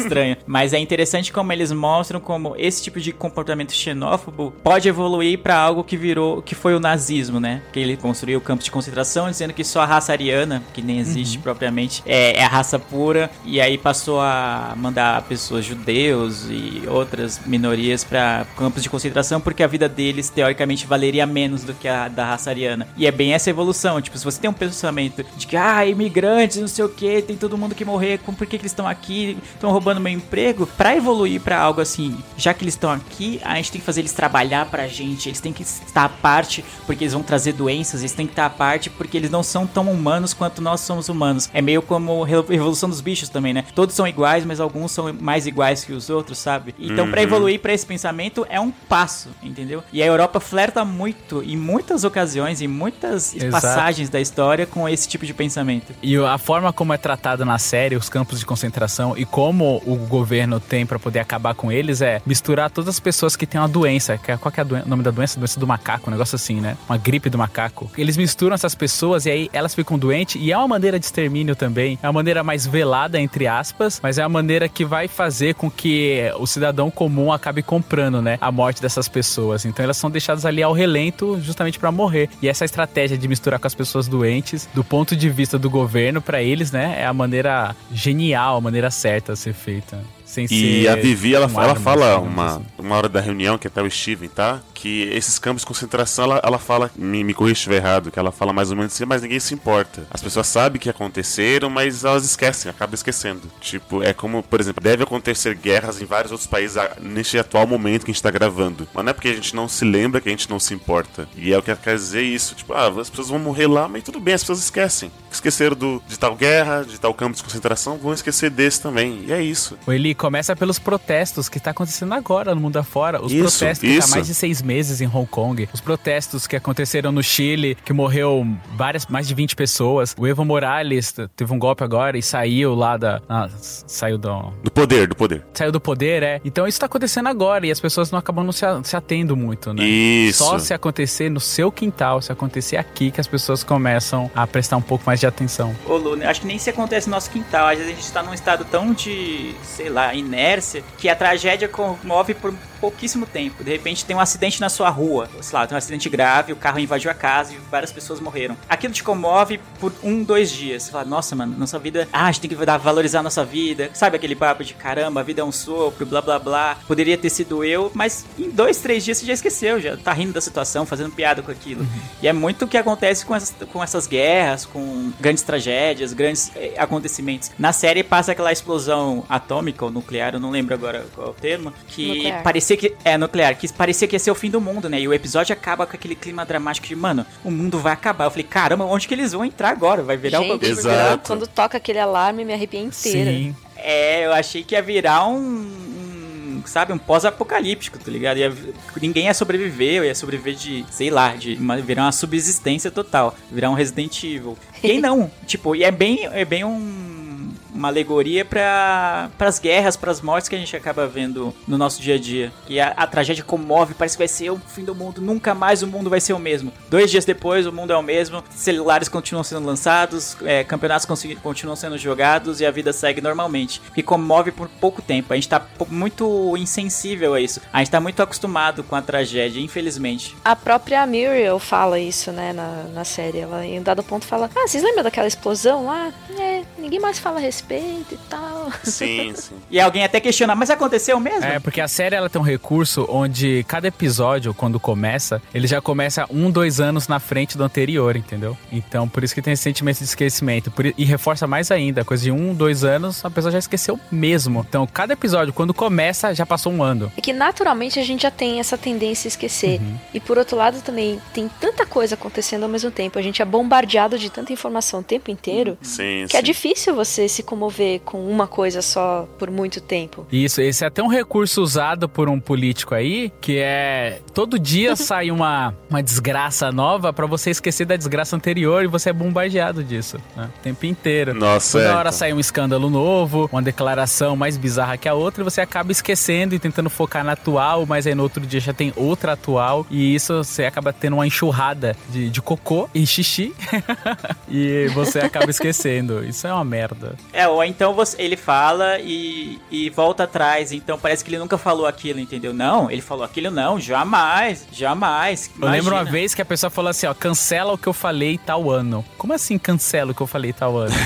estranho. Mas é interessante como eles mostram como esse tipo de comportamento xenófobo pode evoluir pra algo que virou. que foi o nazismo, né? Que ele construiu campos de concentração, dizendo que só a raça ariana, que nem existe propriamente, é, é a raça pura. E aí passou a mandar pessoas judeus e outras minorias pra campos de concentração, porque a vida deles, teoricamente, valeria menos do que a da raça ariana. E é bem essa evolução. Tipo, se você tem um pensamento de que, ah, imigrantes, não sei o que, tem todo mundo que morrer, por que, que eles estão aqui, estão roubando meu emprego? Pra evoluir pra algo assim, já que eles estão aqui, a gente tem que fazer eles trabalhar pra gente, eles têm que estar à parte porque eles vão trazer doenças, eles têm que estar à parte porque eles não são tão humanos quanto nós somos humanos. É meio como Re- Revolução dos Bichos também, né? Todos são iguais, mas alguns são mais iguais que os outros, sabe? Então, pra Uhum. evoluir pra esse pensamento é um passo, entendeu? E a Europa flerta muito, em muitas ocasiões, em muitas Exato. passagens da história, com esse tipo de pensamento. E a forma como é tratado na série os campos de concentração e como o governo tem pra poder acabar com eles é misturar todas as pessoas que têm uma doença. Que é, qual que é a o nome da doença? Doença do macaco, um negócio assim, né? Uma gripe do macaco. Eles misturam essas pessoas e aí elas ficam doentes e é uma maneira de extermínio também. É uma maneira mais velada, entre aspas, mas é uma maneira que vai fazer com que o cidadão comum acabe comprando, né? A morte dessas pessoas. Então elas são deixadas ali ao relento justamente pra morrer. E essa estratégia de misturar com as pessoas doentes, do ponto de vista do governo, pra eles, né? É a maneira genial, a maneira certa a ser feita. Sem E a Vivi, ela, com ela fala digamos uma, assim. uma hora da reunião, que até o Steven, tá? Que esses campos de concentração, ela, ela fala, me, me corrija se estiver errado, que ela fala mais ou menos assim, mas ninguém se importa. As pessoas sabem que aconteceram, mas elas esquecem, acabam esquecendo. Tipo, é como, por exemplo, deve acontecer guerras em vários outros países a- neste atual momento que a gente tá gravando. Mas não é porque a gente não se lembra que a gente não se importa. E é o que quer dizer isso. Tipo, ah, as pessoas vão morrer lá, mas tudo bem, as pessoas esquecem. Esqueceram do, de tal guerra, de tal campo de concentração, vão esquecer desse também. E é isso. O Eli começa pelos protestos que tá acontecendo agora no mundo afora. Os Isso, protestos que tá há isso. mais de seis meses em Hong Kong. Os protestos que aconteceram no Chile, que morreu várias, mais de 20 pessoas. O Evo Morales teve um golpe agora e saiu lá da. ah, saiu do. Do poder, do poder. Saiu do poder, é. Então isso tá acontecendo agora e as pessoas não acabam não se, se atendo muito, né? Isso. Só se acontecer no seu quintal, se acontecer aqui, que as pessoas começam a prestar um pouco mais de atenção. Ô, Lu, né, acho que nem se acontece no nosso quintal. Às vezes a gente tá num estado tão de, sei lá, inércia, que a tragédia comove por pouquíssimo tempo. De repente tem um acidente na sua rua. Sei lá, tem um acidente grave, o carro invadiu a casa e várias pessoas morreram. Aquilo te comove por um, dois dias. Você fala, nossa, mano, nossa vida. Ah, a gente tem que dar- valorizar a nossa vida. Sabe aquele papo de caramba, a vida é um sopro, blá blá blá. Poderia ter sido eu, mas em dois, três dias você já esqueceu, já tá rindo da situação, fazendo piada com aquilo. E é muito o que acontece com essas, com essas guerras, com grandes tragédias, grandes eh, acontecimentos. Na série passa aquela explosão atômica ou nuclear, eu não lembro agora qual é o termo, que Nuclear. parecia que. É, nuclear, que parecia que ia ser o fim do mundo, né? E o episódio acaba com aquele clima dramático de, mano, o mundo vai acabar. Eu falei, caramba, onde que eles vão entrar agora? Vai virar o Gente, bagulho. Exato. quando toca aquele alarme, me arrepia inteira. Sim. É, eu achei que ia virar um. um, sabe, um pós-apocalíptico, tá ligado? Ia- ninguém ia sobreviver, eu ia sobreviver de, sei lá, de uma- virar uma subsistência total. Virar um Resident Evil. E aí não, tipo, e é bem, é bem um. Uma alegoria para as guerras, para as mortes que a gente acaba vendo no nosso dia a dia. E a, a tragédia comove, parece que vai ser o fim do mundo, nunca mais o mundo vai ser o mesmo. Dois dias depois, o mundo é o mesmo, celulares continuam sendo lançados, é, campeonatos continuam sendo jogados e a vida segue normalmente. Que comove por pouco tempo. A gente tá po- muito insensível a isso. A gente tá muito acostumado com a tragédia, infelizmente. A própria Muriel fala isso, né, na, na série. Ela, em um dado ponto, fala: Ah, vocês lembram daquela explosão lá? É, ninguém mais fala a respeito e tal. Sim, sim. E alguém até questiona, mas aconteceu mesmo? É, porque a série ela tem um recurso onde cada episódio, quando começa, ele já começa um, dois anos na frente do anterior, entendeu? Então, por isso que tem esse sentimento de esquecimento. Por e reforça mais ainda, coisa de um, dois anos, a pessoa já esqueceu mesmo. Então, cada episódio, quando começa, já passou um ano. É que naturalmente a gente já tem essa tendência a esquecer. E por outro lado também tem tanta coisa acontecendo ao mesmo tempo. A gente é bombardeado de tanta informação o tempo inteiro Sim, que a sim. Difícil você se comover com uma coisa só por muito tempo. Isso, esse é até um recurso usado por um político aí, que é todo dia sai uma, uma desgraça nova pra você esquecer da desgraça anterior e você é bombardeado disso, né? O tempo inteiro. Nossa, Toda é, hora então. sai um escândalo novo, uma declaração mais bizarra que a outra, e você acaba esquecendo e tentando focar na atual, mas aí no outro dia já tem outra atual, e isso você acaba tendo uma enxurrada de, de cocô e xixi, e você acaba esquecendo. Isso é uma merda. É, ou então você, ele fala e, e volta atrás, então parece que ele nunca falou aquilo, entendeu? Não, ele falou aquilo não, jamais, jamais. Eu lembro uma Imagina. vez que a pessoa falou assim, ó, cancela o que eu falei tal ano. Como assim cancela o que eu falei tal ano?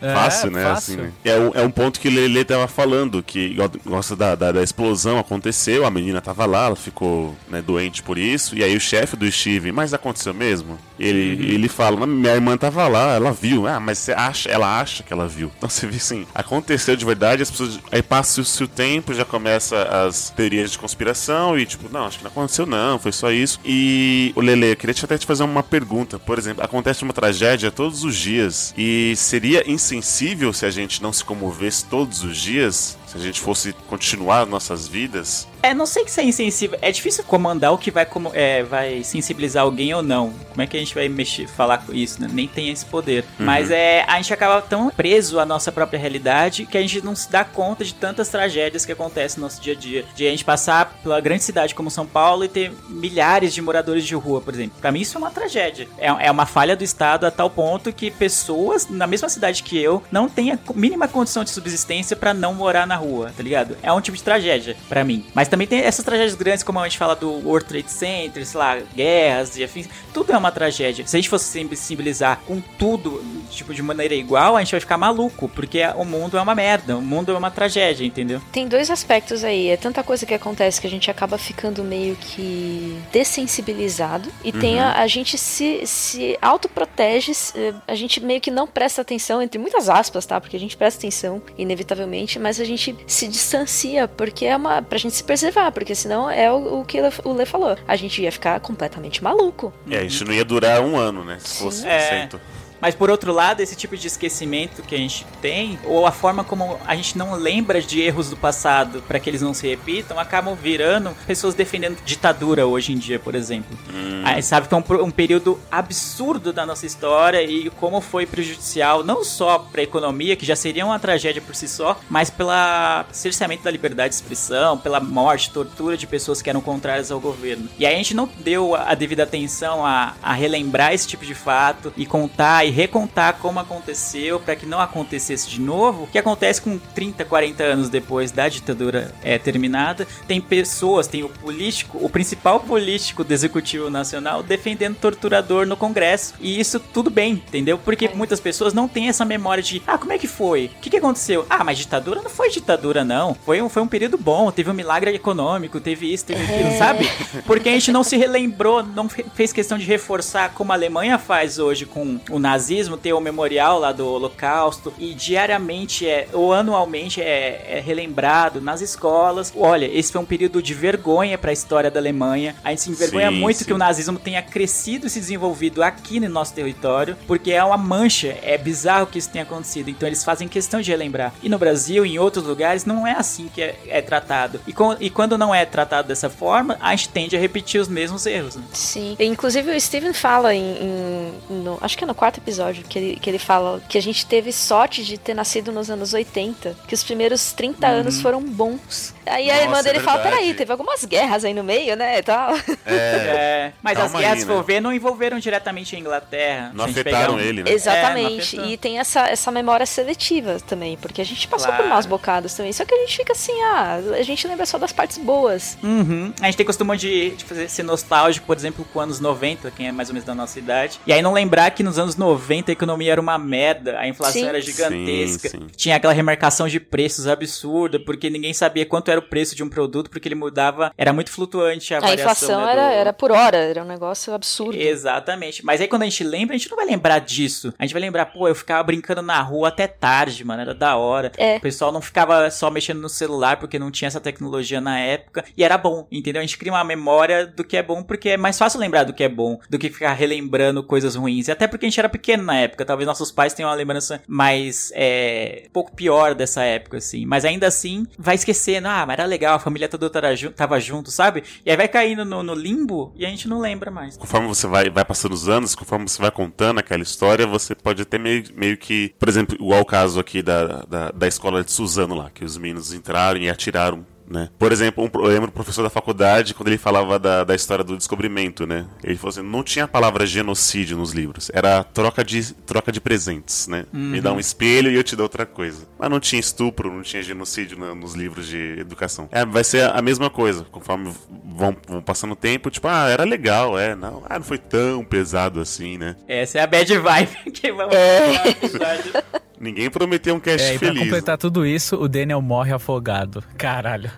É, Fácil, né? fácil. Assim, né? É, um, é um ponto que o Lele tava falando, que gosta da, da, da explosão, aconteceu, a menina tava lá, ela ficou né, doente por isso, e aí o chefe do Steve, mas aconteceu mesmo? Ele, ele fala, "Mas minha irmã tava lá, ela viu. Ah, mas você acha, ela acha que ela viu. Então você vê assim, aconteceu de verdade, as pessoas. Aí passa-se o tempo, já começa as teorias de conspiração, e tipo, não, acho que não aconteceu, não, foi só isso. E o Lele, eu queria até te fazer uma pergunta. Por exemplo, acontece uma tragédia todos os dias, e seria insensível se a gente não se comovesse todos os dias? Se a gente fosse continuar nossas vidas? É, não sei que isso é insensível. É difícil comandar o que vai, como, é, vai sensibilizar alguém ou não. Como é que a gente vai mexer, falar com isso, né? Nem tem esse poder. Uhum. Mas é, a gente acaba tão preso à nossa própria realidade que a gente não se dá conta de tantas tragédias que acontecem no nosso dia a dia. De a gente passar pela grande cidade como São Paulo e ter milhares de moradores de rua, por exemplo. Pra mim isso é uma tragédia. É, é uma falha do Estado a tal ponto que pessoas na mesma cidade que eu não têm a mínima condição de subsistência pra não morar na rua, tá ligado? É um tipo de tragédia pra mim. Mas também tem essas tragédias grandes, como a gente fala do World Trade Center, sei lá, guerras e afins. Tudo é uma tragédia. Se a gente fosse simbolizar com tudo, tipo, de maneira igual, a gente vai ficar maluco, porque o mundo é uma merda, o mundo é uma tragédia, entendeu? Tem dois aspectos aí. É tanta coisa que acontece que a gente acaba ficando meio que dessensibilizado. E tem Uhum. a, a gente se, se autoprotege, se- a gente meio que não presta atenção, entre muitas aspas, tá? Porque a gente presta atenção, inevitavelmente, mas a gente se distancia, porque é uma. pra gente se preservar, porque senão é o, o que o Lê falou. A gente ia ficar completamente maluco. É, gente não ia durar um ano, né? Se fosse É. 100%. Mas por outro lado, esse tipo de esquecimento que a gente tem, ou a forma como a gente não lembra de erros do passado para que eles não se repitam, acabam virando pessoas defendendo ditadura hoje em dia, por exemplo. A gente sabe que é um, um período absurdo da nossa história e como foi prejudicial não só para a economia, que já seria uma tragédia por si só, mas pela cerceamento da liberdade de expressão, pela morte, tortura de pessoas que eram contrárias ao governo. E aí a gente não deu a a devida atenção a, a relembrar esse tipo de fato e contar recontar como aconteceu para que não acontecesse de novo. O que acontece com 30, 40 anos depois da ditadura é, terminada, tem pessoas, tem o político, o principal político do Executivo Nacional defendendo torturador no Congresso. E isso tudo bem, entendeu? Porque muitas pessoas não têm essa memória de, ah, como é que foi? O que, que aconteceu? Ah, mas ditadura não foi ditadura, não. Foi um, foi um período bom, teve um milagre econômico, teve isso, teve aquilo, sabe? Porque a gente não se relembrou, não fe- fez questão de reforçar como a Alemanha faz hoje com o nazismo, tem o memorial lá do Holocausto, e diariamente é, ou anualmente é, é relembrado nas escolas. Olha, esse foi um período de vergonha para a história da Alemanha. A gente se envergonha Sim, muito sim. que o nazismo tenha crescido e se desenvolvido aqui no nosso território, porque é uma mancha, é bizarro que isso tenha acontecido. Então eles fazem questão de relembrar. E no Brasil, em outros lugares, não é assim que é, é tratado. E, com- e quando não é tratado dessa forma, a gente tende a repetir os mesmos erros. né? Sim. Inclusive o Steven fala em. em- no- acho que é no quarto episódio que ele, que ele fala que a gente teve sorte de ter nascido nos anos 80. Que os primeiros 30 anos foram bons. Aí a Nossa, irmã dele é fala: peraí, teve algumas guerras aí no meio, né? E tal. É, mas as guerras, aí, se né? for ver, não envolveram diretamente a Inglaterra. Não a afetaram um- ele, né? Exatamente. É, afetou. e tem essa, essa memória seletiva também, porque a gente passou Claro. por maus bocados também. Só que a gente fica assim, ah, a gente lembra só das partes boas. Uhum. A gente tem costume de, de fazer, ser nostálgico, por exemplo, com anos 90, quem é mais ou menos da nossa idade. E aí não lembrar que nos anos 90 a economia era uma merda, a inflação Sim. era gigantesca. Sim, sim. Tinha aquela remarcação de preços absurda, porque ninguém sabia quanto era o preço de um produto porque ele mudava, era muito flutuante a, A variação. inflação né, era, do- era por hora, era um negócio absurdo. Exatamente. Mas aí quando a gente lembra, a gente não vai lembrar disso. A gente vai lembrar, pô, eu ficava brincando na rua até tarde, mano. Era da hora. É. O pessoal não ficava só mexendo no celular porque não tinha essa tecnologia na época. E era bom, entendeu? A gente cria uma memória do que é bom porque é mais fácil lembrar do que é bom do que ficar relembrando coisas ruins. E até porque a gente era pequeno na época. Talvez nossos pais tenham uma lembrança mais, é, um pouco pior dessa época, assim. Mas ainda assim, vai esquecendo. Ah, mas era legal, a família toda tava ju- tava junto, sabe? E aí vai caindo no, no limbo e a gente não lembra mais. Conforme você vai, vai passando os anos, conforme você vai contando aquela história, você pode até meio, meio que. Por exemplo, igual o caso aqui da, da, da escola de Suzano lá, que os meninos entraram e atiraram. Né? Por exemplo, um, eu lembro do professor da faculdade, quando ele falava da, da história do descobrimento, né? Ele falou assim: não tinha a palavra genocídio nos livros, era troca de, troca de presentes, né? Me dá um espelho e eu te dou outra coisa. Mas não tinha estupro, não tinha genocídio na- nos livros de educação. É, vai ser a mesma coisa, conforme vão, vão passando o tempo, tipo, ah, era legal, é, não, ah, não foi tão pesado assim, né? Essa é a bad vibe que vamos É. falar. Ninguém prometeu um cast É, e pra feliz. completar tudo isso, o Daniel morre afogado. Caralho.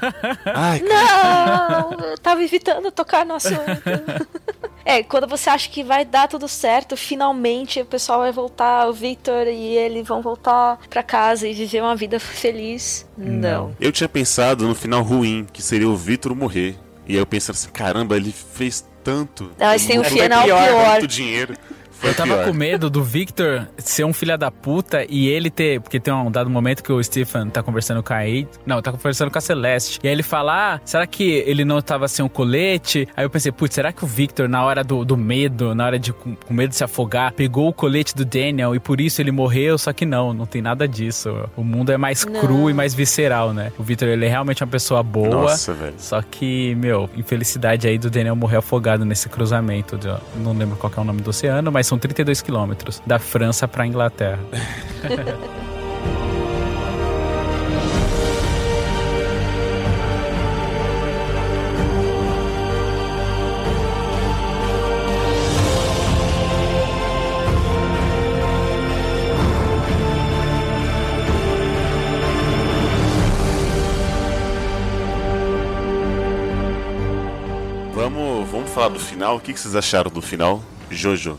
Ai, cara. Não, eu tava evitando tocar no assunto. É, quando você acha que vai dar tudo certo, finalmente o pessoal vai voltar, o Victor e ele vão voltar pra casa e viver uma vida feliz. Não. Eu tinha pensado no final ruim, que seria o Vitor morrer. E aí eu pensei assim, caramba, ele fez tanto. Não, mas tem um Foi final pior, pior. Tanto dinheiro. Foi Eu tava pior. com medo do Victor ser um filho da puta e ele ter. Porque tem um dado momento que o Stephen tá conversando com a Aid. Não, tá conversando com a Celeste. E aí ele fala: Ah, será que ele não tava sem um colete? Aí eu pensei, putz, será que o Victor, na hora do, do medo, na hora de com, com medo de se afogar, pegou o colete do Daniel e por isso ele morreu? Só que não, não tem nada disso. O mundo é mais Não. cru e mais visceral, né? O Victor, ele é realmente uma pessoa boa. Nossa, velho. Só que, meu, infelicidade aí do Daniel morrer afogado nesse cruzamento. de- não lembro qual que é o nome do oceano, mas são 32 quilômetros da França pra Inglaterra. Vamos, falar do final. O que vocês acharam do final? Jojo.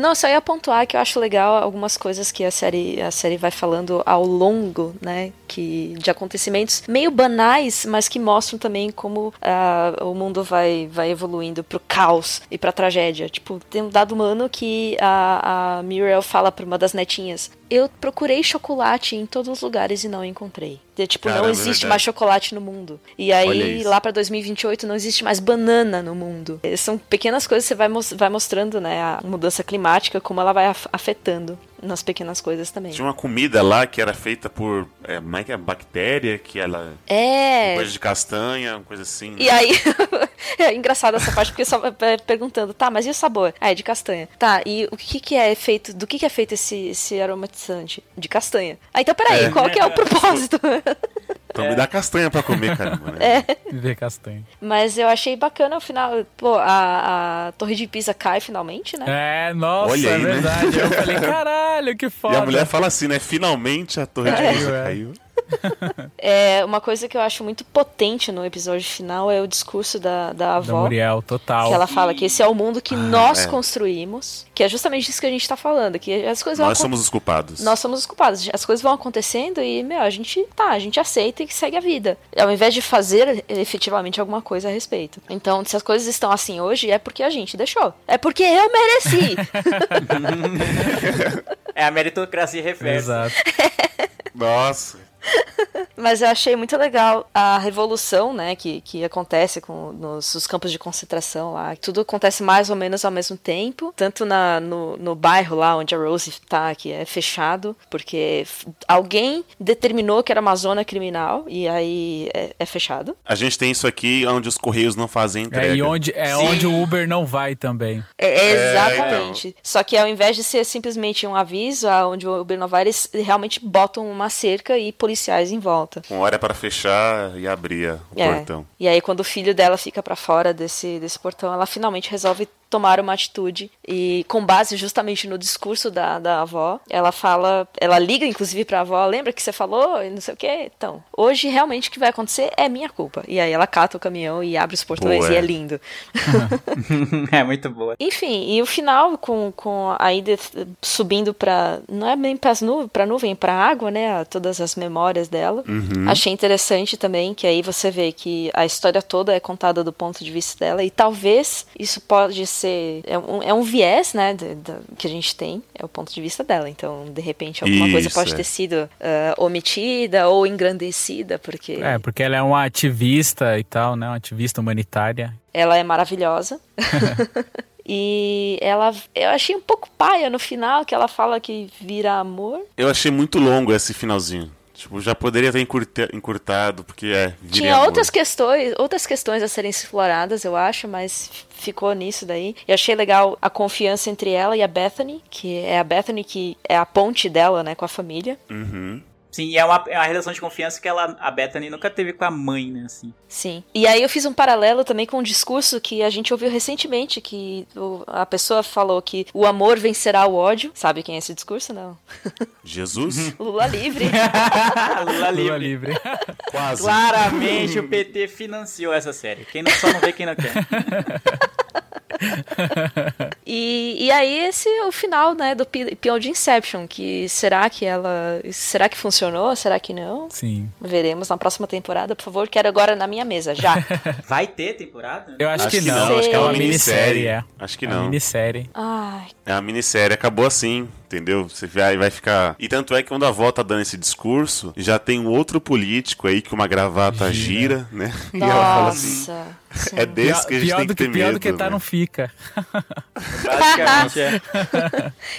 Não, só ia pontuar que eu acho legal algumas coisas que a série, a série vai falando ao longo, né? Que, de acontecimentos meio banais, mas que mostram também como ah, o mundo vai, vai evoluindo pro caos e pra tragédia. Tipo, tem um dado humano que a, a Muriel fala pra uma das netinhas: Eu procurei chocolate em todos os lugares e não encontrei. E, tipo, Caramba, não é existe verdade. mais chocolate no mundo. E aí, lá pra 2028, não existe mais banana no mundo. Eh, São pequenas coisas que você vai, vai mostrando, né? A mudança climática, como ela vai af- afetando nas pequenas coisas também. Tinha uma comida lá que era feita por. É, como é que é? Bactéria, que ela. É. Coisa de castanha, coisa assim. né? E aí, é engraçado essa parte, porque só é, perguntando, tá, mas e o sabor? Ah, é de castanha. Tá, e o que que é feito, do que que é feito esse, esse aromatizante? De castanha. Ah, então peraí, qual que é o propósito? Então me dá castanha pra comer, caramba. Né? Ver castanho. mas eu achei bacana o final, pô, a, a torre de Pisa cai finalmente, né? É, nossa, Olha é aí, né? verdade. Eu falei, caralho, que foda. E a mulher fala assim, né? Finalmente a torre de Caiu, Pisa é. caiu. É, uma coisa que eu acho muito potente no episódio final é o discurso da, da Da avó. Muriel, total. Que ela fala que esse é o mundo que nós é. construímos, que é justamente isso que a gente tá falando, que as coisas vão Nós somos os culpados. nós somos os culpados. As coisas vão acontecendo e, meu, a gente tá, a gente aceita e segue a vida. Ao invés de fazer efetivamente alguma coisa a respeito. Então, se as coisas estão assim hoje, é porque a gente deixou. É porque eu mereci. É a meritocracia reversa. Exato. Nossa. Mas eu achei muito legal a revolução, né, que, que acontece com nos, nos campos de concentração lá. Tudo acontece mais ou menos ao mesmo tempo, tanto na, no, no bairro lá onde a Rose tá, que é fechado, porque alguém determinou que era uma zona criminal e aí é, é fechado. A gente tem isso aqui onde os correios não fazem entrega. É, e onde, é onde o Uber não vai também. É, exatamente. Só que ao invés de ser simplesmente um aviso, onde o Uber não vai, eles realmente botam uma cerca e policiais em volta. Uma hora é para fechar e abrir o É. portão. E aí, quando o filho dela fica pra fora desse, desse portão, ela finalmente resolve tomar uma atitude e com base justamente no discurso da, da avó, ela fala, ela liga inclusive pra avó, lembra que você falou e não sei o que, então, hoje realmente o que vai acontecer é minha culpa. E aí ela cata o caminhão e abre os portões Pô, e é. lindo. é muito boa. Enfim, e o final com, com a Edith subindo pra. Não é bem pras nu pra nuvem, pra água, né? Todas as memórias dela. Uhum. Achei interessante também que aí você vê que a história toda é contada do ponto de vista dela. E talvez isso pode ser. É um, é um viés, né? de- de- que a gente tem. É o ponto de vista dela. Então, de repente, alguma coisa Isso, pode é. ter sido ah, omitida ou engrandecida, porque É, porque ela é uma ativista e tal, né? Uma ativista humanitária. Ela é maravilhosa. e ela. Eu achei um pouco paia no final, que ela fala que vira amor. Eu achei muito longo esse finalzinho. Tipo, já poderia ter encurta- encurtado, porque é. Tinha amor. outras questões, outras questões a serem exploradas, eu acho, mas ficou nisso daí. E achei legal a confiança entre ela e a Bethany, que é a Bethany que é a ponte dela, né, com a família. Uhum. Sim, e é uma, é uma relação de confiança que ela, a Bethany nunca teve com a mãe, né, assim. Sim. E aí eu fiz um paralelo também com um discurso que a gente ouviu recentemente, que o- a pessoa falou que o amor vencerá o ódio. Sabe quem é esse discurso? Não. Jesus? Lula livre. Lula livre. Lula livre. Quase. Claramente o PT financiou essa série. Quem não, só não vê quem não quer. E, e aí esse é o final, né, do peão de Inception, que será que ela, será que funcionou, será que não? Sim. Veremos na próxima temporada, por favor, quero agora na minha mesa, já. Vai ter temporada? Eu acho, Acho que, que não. não, acho que é é uma uma minissérie, é. Acho que É uma não. minissérie. Ai, É a minissérie, acabou assim, entendeu? Você vai, vai ficar. E tanto é que quando a avó tá dando esse discurso, já tem um outro político aí que uma gravata gira, né? E ela fala assim: é desse que a gente pior tem que que, ter pior medo. do que tá né? não fica. Basicamente é.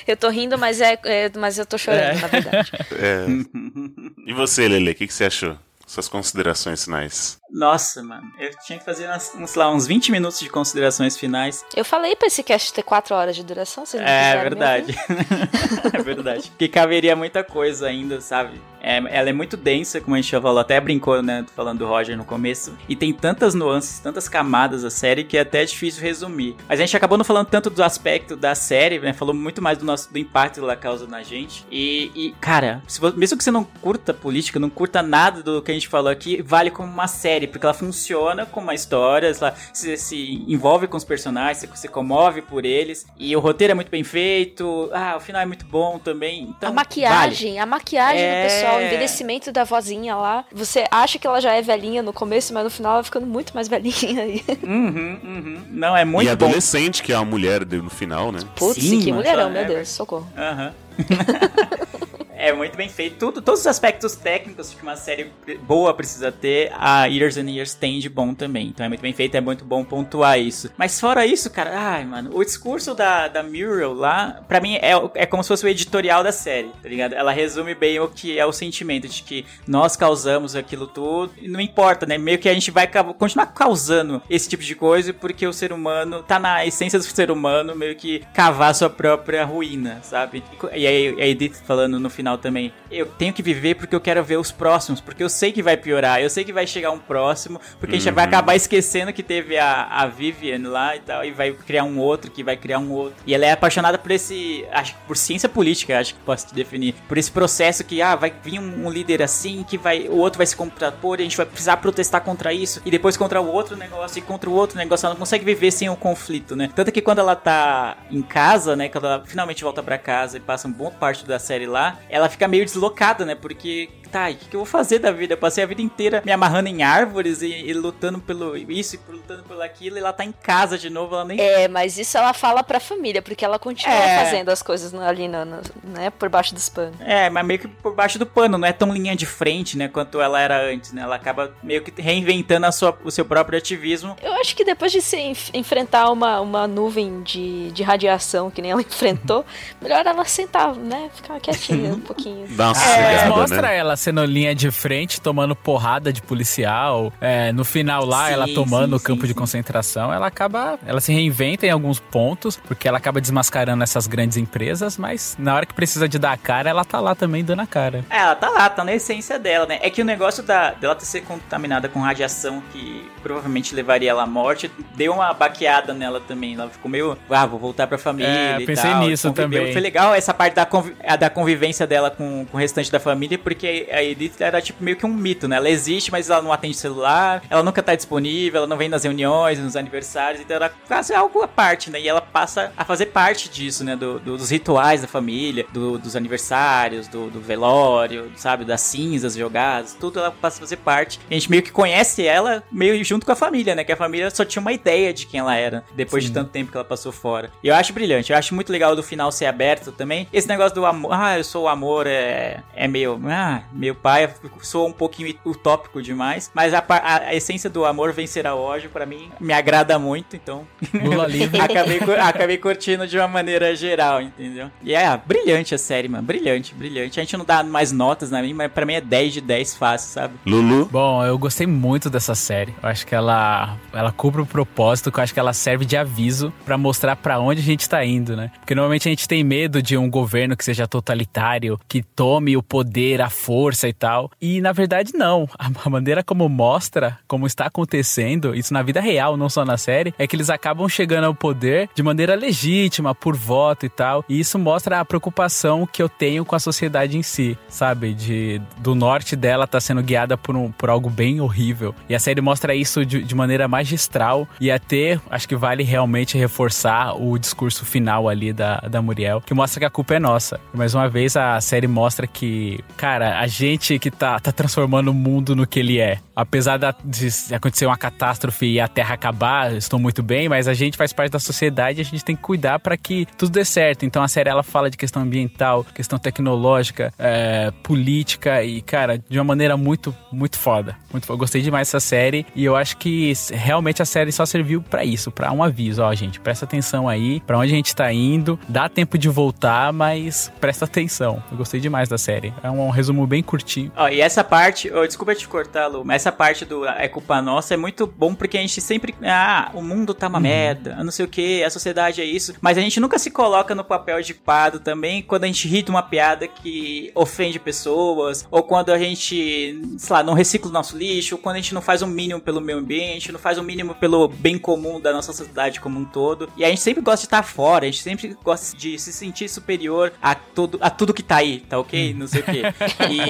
Eu tô rindo, mas é, é- mas eu tô chorando, É. na verdade. É. E você, Lele, o que, que você achou? Suas considerações finais. Nossa, mano. Eu tinha que fazer uns, lá, uns 20 minutos de considerações finais. Eu falei pra esse cast ter 4 horas de duração, vocês não É verdade. é verdade. Porque caberia muita coisa ainda, sabe? É, ela é muito densa, como a gente já falou, até brincou, né? Falando do Roger no começo. E tem tantas nuances, tantas camadas a série que é até difícil resumir. Mas a gente acabou não falando tanto do aspecto da série, né? Falou muito mais do nosso do impacto que ela causa na gente. E, e, cara, mesmo que você não curta política, não curta nada do que a gente falou aqui, vale como uma série, porque ela funciona como uma história, ela se, se envolve com os personagens, você se comove por eles. E o roteiro é muito bem feito. Ah, o final é muito bom também. Então, a maquiagem, a maquiagem É. do pessoal, o envelhecimento da vozinha lá. Você acha que ela já é velhinha no começo, mas no final ela vai ficando muito mais velhinha aí. Vale. Uhum, uhum. Não, é muito e bom. adolescente, que é a mulher no final, né? Putz, Sim, que mulherão, só- meu é, Deus, socorro. Aham. É muito bem feito. Tudo, todos os aspectos técnicos que uma série boa precisa ter, a Years and Years tem de bom também. Então é muito bem feito, é muito bom pontuar isso. Mas fora isso, cara, ai, mano, o discurso da, da Muriel lá, pra mim, é, é como se fosse o editorial da série, tá ligado? Ela resume bem o que é o sentimento de que nós causamos aquilo tudo. E não importa, né? Meio que a gente vai continuar causando esse tipo de coisa porque o ser humano tá na essência do ser humano meio que cavar sua própria ruína, sabe? E aí a Edith falando no final também, eu tenho que viver porque eu quero ver os próximos, porque eu sei que vai piorar, eu sei que vai chegar um próximo, porque a gente vai acabar esquecendo que teve a, a Vivian lá e tal, e vai criar um outro, que vai criar um outro. E ela é apaixonada por esse, acho que por ciência política, acho que posso te definir, por esse processo que, ah, vai vir um, um líder assim, que vai, o outro vai se contrapor, e a gente vai precisar protestar contra isso, e depois contra o outro negócio, e contra o outro negócio, ela não consegue viver sem o conflito, né? Tanto que quando ela tá em casa, né, quando ela finalmente volta pra casa e passa um bom parte da série lá, ela fica meio deslocada, né, porque tá, e o que, que eu vou fazer da vida? Eu passei a vida inteira me amarrando em árvores e, e lutando pelo isso e lutando pelo aquilo, e ela tá em casa de novo, ela nem. É, mas isso ela fala pra família, porque ela continua É. fazendo as coisas ali, no, no- né, por baixo dos panos. É, mas meio que por baixo do pano, não é tão linha de frente, né, quanto ela era antes, né? Ela acaba meio que reinventando a sua, o seu próprio ativismo. Eu acho que depois de se enf- enfrentar uma, uma nuvem de, de radiação que nem ela enfrentou, melhor ela sentar, né? Ficar quietinha um pouquinho. Dá uma Mas sossegada, mostra né? ela sendo linha de frente, tomando porrada de policial. É, no final lá, Sim, ela tomando sim, o campo sim, de concentração, ela acaba. Ela se reinventa em alguns pontos, porque ela acaba desmascarando essas grandes empresas, mas na hora que precisa de dar a cara, ela tá lá também dando a cara. É, ela tá lá, tá na essência dela, né? É que o negócio da, dela ter ser contaminada com radiação que provavelmente levaria ela à morte, deu uma baqueada nela também. Ela ficou meio, ah, vou voltar pra família. É, pensei tal, nisso também. Foi legal essa parte da, convi- a da convivência dela com, com o restante da família, porque a Edith era tipo meio que um mito, né? Ela existe, mas ela não atende celular, ela nunca tá disponível, ela não vem nas reuniões, nos aniversários, então era quase algo à parte, né? E ela passa a fazer parte disso, né? Do- do- dos rituais da família, do- dos aniversários, do, do velório, sabe? Das cinzas jogadas, tudo ela passa a fazer parte. E a gente meio que conhece ela meio junto com a família, né? Que a família só tinha uma ideia de quem ela era, depois de tanto tempo que ela passou fora. E eu acho brilhante, eu acho muito legal do final ser aberto também. Esse negócio do amor, ah, eu sou o amor, é, é meio, ah, meu pai sou um pouquinho utópico demais, mas a, a- a essência do amor vencerá o ódio, pra mim, me agrada muito, então Lula livre. acabei, acabei curtindo de uma maneira geral, entendeu? E é, brilhante a série, mano. Brilhante, brilhante. A gente não dá mais notas na mim, mas pra mim é 10 de 10 fácil, sabe? Lulu. Bom, eu gostei muito dessa série. Eu acho que ela, ela cumpre o propósito, que eu acho que ela serve de aviso pra mostrar pra onde a gente tá indo, né? Porque normalmente a gente tem medo de um governo que seja totalitário, que tome o poder, a força e tal. E na verdade não. A maneira como mostra, como está acontecendo, isso na vida real, não só na série, é que eles acabam chegando ao poder de maneira legítima, por voto e tal. E isso mostra a preocupação que eu tenho com a sociedade em si, sabe? De do norte dela tá sendo guiada por, um, por algo bem horrível. E a série mostra isso de, de maneira magistral. E até acho que vale realmente reforçar o discurso final ali da, da Muriel, que mostra que a culpa é nossa. Mais uma vez a série mostra que, cara, a gente que tá, tá transformando o mundo no que ele é. Apesar da- de acontecer uma catástrofe e a Terra acabar, estou muito bem, mas a gente faz parte da sociedade e a gente tem que cuidar para que tudo dê certo. Então a série ela fala de questão ambiental, questão tecnológica, é, política e, cara, de uma maneira muito, muito foda. Muito foda. Eu gostei demais dessa série e eu acho que realmente a série só serviu para isso, para um aviso, ó, gente, presta atenção aí, para onde a gente tá indo. Dá tempo de voltar, mas presta atenção. Eu gostei demais da série. É um resumo bem curtinho. Ó, e essa parte, oh, desculpa te cortar, Lu, mas essa parte do é culpa nossa é muito bom porque a gente sempre. Ah, o mundo tá uma merda, eu não sei o que, a sociedade é isso. Mas a gente nunca se coloca no papel de culpado também quando a gente ri de uma piada que ofende pessoas, ou quando a gente, sei lá, não recicla o nosso lixo, ou quando a gente não faz o mínimo pelo meio ambiente, não faz o mínimo pelo bem comum da nossa sociedade como um todo. E a gente sempre gosta de estar fora, a gente sempre gosta de se sentir superior a, todo, a tudo que tá aí, tá ok? Não sei o quê. E,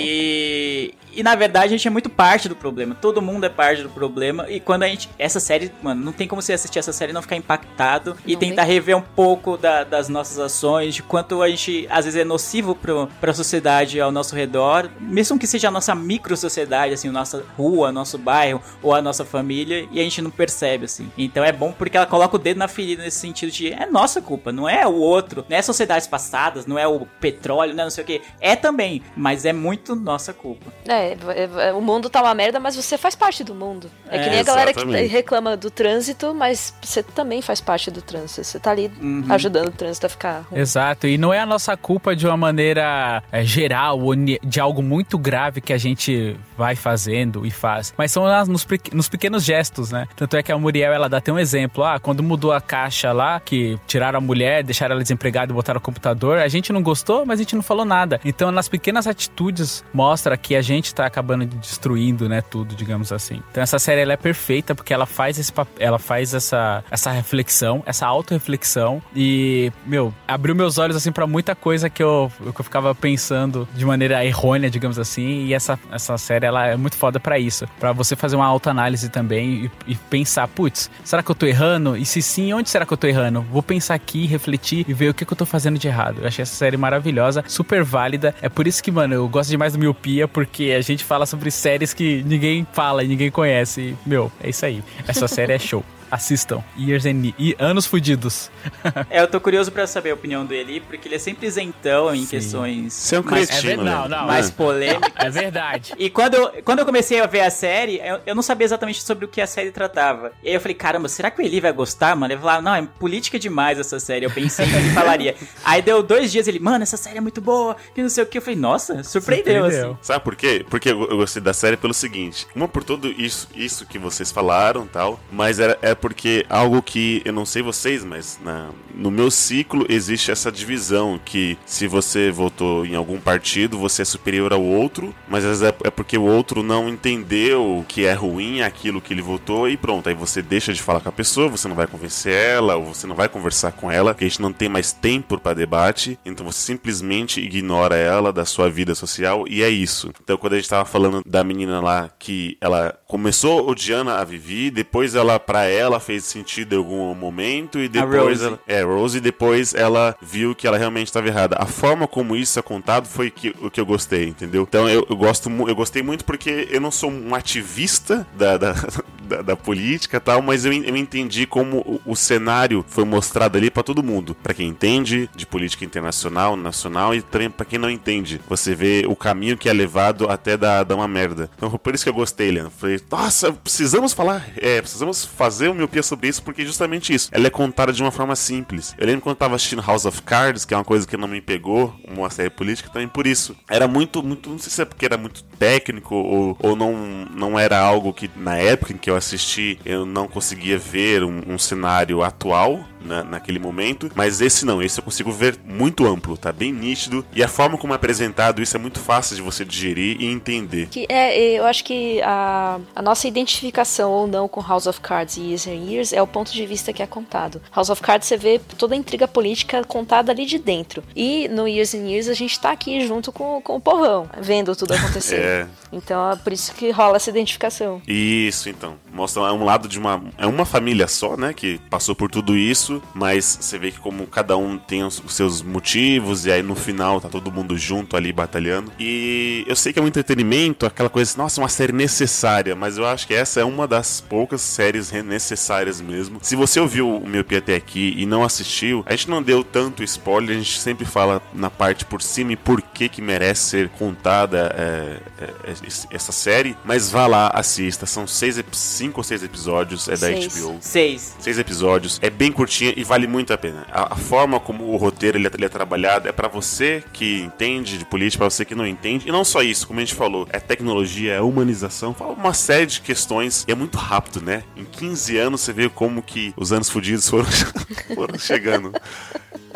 e na verdade a gente é muito parte do problema. Todo mundo é parte do problema. E quando a gente. Essa série, mano, não tem como você assistir essa série e não ficar impactado e Não tentar tem. rever um pouco da- das nossas ações, de quanto a gente às vezes é nocivo pro, pra sociedade ao nosso redor, mesmo que seja a nossa micro sociedade, assim, a nossa rua, nosso bairro ou a nossa família, e a gente não percebe, assim. Então é bom porque ela coloca o dedo na ferida nesse sentido de é nossa culpa, não é o outro, não é sociedades passadas, não é o petróleo, não é não sei o que. É também, mas é muito nossa culpa. É, é, é, o mundo tá uma merda, mas você faz parte do mundo. É, É, que nem a galera que exatamente. reclama do trânsito, mas você também faz parte do trânsito. Você tá ali Uhum. ajudando o trânsito a ficar ruim. Exato, e não é a nossa culpa de uma maneira é, geral ou de algo muito grave que a gente vai fazendo e faz, mas são nas- nos, nos pequenos gestos, né? Tanto é que a Muriel, ela dá até um exemplo, ah, quando mudou a caixa lá, que tiraram a mulher, deixaram ela desempregada e botaram o computador, a gente não gostou, mas a gente não falou nada. Então, nas pequenas atitudes, mostra que a gente tá acabando destruindo, né, tudo, digamos assim. Então, essa série, ela é perfeita porque ela faz esse ela faz essa, essa reflexão, essa autorreflexão e, meu, abriu meus olhos, assim, pra muita coisa que eu, que eu ficava pensando de maneira errônea, digamos assim, e essa, essa série, ela é muito foda pra isso, Pra você fazer uma autoanálise também e, e pensar, putz, será que eu tô errando? E se sim, onde será que eu tô errando? Vou pensar aqui, refletir e ver o que, que eu tô fazendo de errado. Eu achei essa série maravilhosa, super válida. É por isso que, mano, eu gosto demais do Miopia, porque a gente fala sobre séries que ninguém fala e ninguém conhece. E, meu, é isso aí. Essa série é show. Assistam. Years and e Anos Fudidos. É, eu tô curioso pra saber a opinião dele, porque ele é sempre isentão em Sim. questões Você é um mais, é verdade, Leandro. não, mais É. polêmicas. É verdade. E quando eu, quando eu comecei a ver a série, eu, eu não sabia exatamente sobre o que a série tratava. E aí eu falei, caramba, será que o Eli vai gostar, mano? Ele falou, não, é política demais essa série. Eu pensei que ele falaria. Aí deu dois dias ele, mano, essa série é muito boa, que não sei o que. Eu falei, nossa, surpreendeu, Surpreendeu. assim. Sabe por quê? Porque eu eu gostei da série pelo seguinte: uma por tudo isso, isso que vocês falaram tal, mas era, é porque algo que eu não sei vocês, mas na- no meu ciclo existe essa divisão que se você votou em algum partido, você é superior ao outro, mas às vezes é, é porque o outro não entendeu que é ruim aquilo que ele votou e pronto, aí você deixa de falar com a pessoa, você não vai convencer ela, ou você não vai conversar com ela, porque a gente não tem mais tempo para debate, então você simplesmente ignora ela da sua vida social e é isso. Então quando a gente tava falando da menina lá que ela começou odiando a Vivi, depois ela para ela fez sentido em algum momento e depois ela, é, Rose e depois ela viu que ela realmente estava errada. A forma como isso é contado foi que, o que eu gostei, entendeu? Então eu, eu gosto eu gostei muito porque eu não sou um ativista da, da, da, da política e tal, mas eu, eu entendi como o, o cenário foi mostrado ali pra todo mundo. Pra quem entende de política internacional, nacional e também pra quem não entende. Você vê o caminho que é levado até dar, dar uma merda. Então por isso que eu gostei, Leandro. Falei, nossa, precisamos falar, é, precisamos fazer o miopia sobre isso, porque justamente isso. Ela é contada de uma forma simples. Eu lembro quando eu tava assistindo House of Cards, que é uma coisa que não me pegou, uma série política, também por isso. Era muito, muito, não sei se é porque era muito técnico ou, ou não, não era algo que na época em que eu assisti eu não conseguia ver um, um cenário atual na, naquele momento, mas esse não, esse eu consigo ver muito amplo, tá bem nítido e a forma como é apresentado isso é muito fácil de você digerir e entender. Que é, eu acho que a, a nossa identificação ou não com House of Cards e Years and Years é o ponto de vista que é contado. House of Cards você vê toda a intriga política contada ali de dentro. E no Years and Years a gente tá aqui junto com, com o porrão, vendo tudo acontecer. É. Então é por isso que rola essa identificação. Isso, então. Mostra é um lado de uma. É uma família só, né? Que passou por tudo isso, mas você vê que como cada um tem os, seus motivos, e aí no final tá todo mundo junto ali batalhando. E eu sei que é um entretenimento, aquela coisa, nossa, uma série necessária, mas eu acho que essa é uma das poucas séries necessárias mesmo. Se você ouviu o meu até aqui e não assistiu, a gente não deu tanto spoiler, a gente sempre fala na parte por cima e por que que merece ser contada é, é, esse- essa série, mas vá lá, assista. São seis, cinco ou seis episódios, é da Seis. HBO. Seis. Seis episódios, é bem e vale muito a pena. A, a forma como o roteiro ele é, ele é trabalhado é pra você que entende de política, pra você que não entende. E não só isso, como a gente falou, é tecnologia, é humanização, fala uma série de questões. E é muito rápido, né? Em 15 anos você vê como que os anos fudidos foram, foram chegando.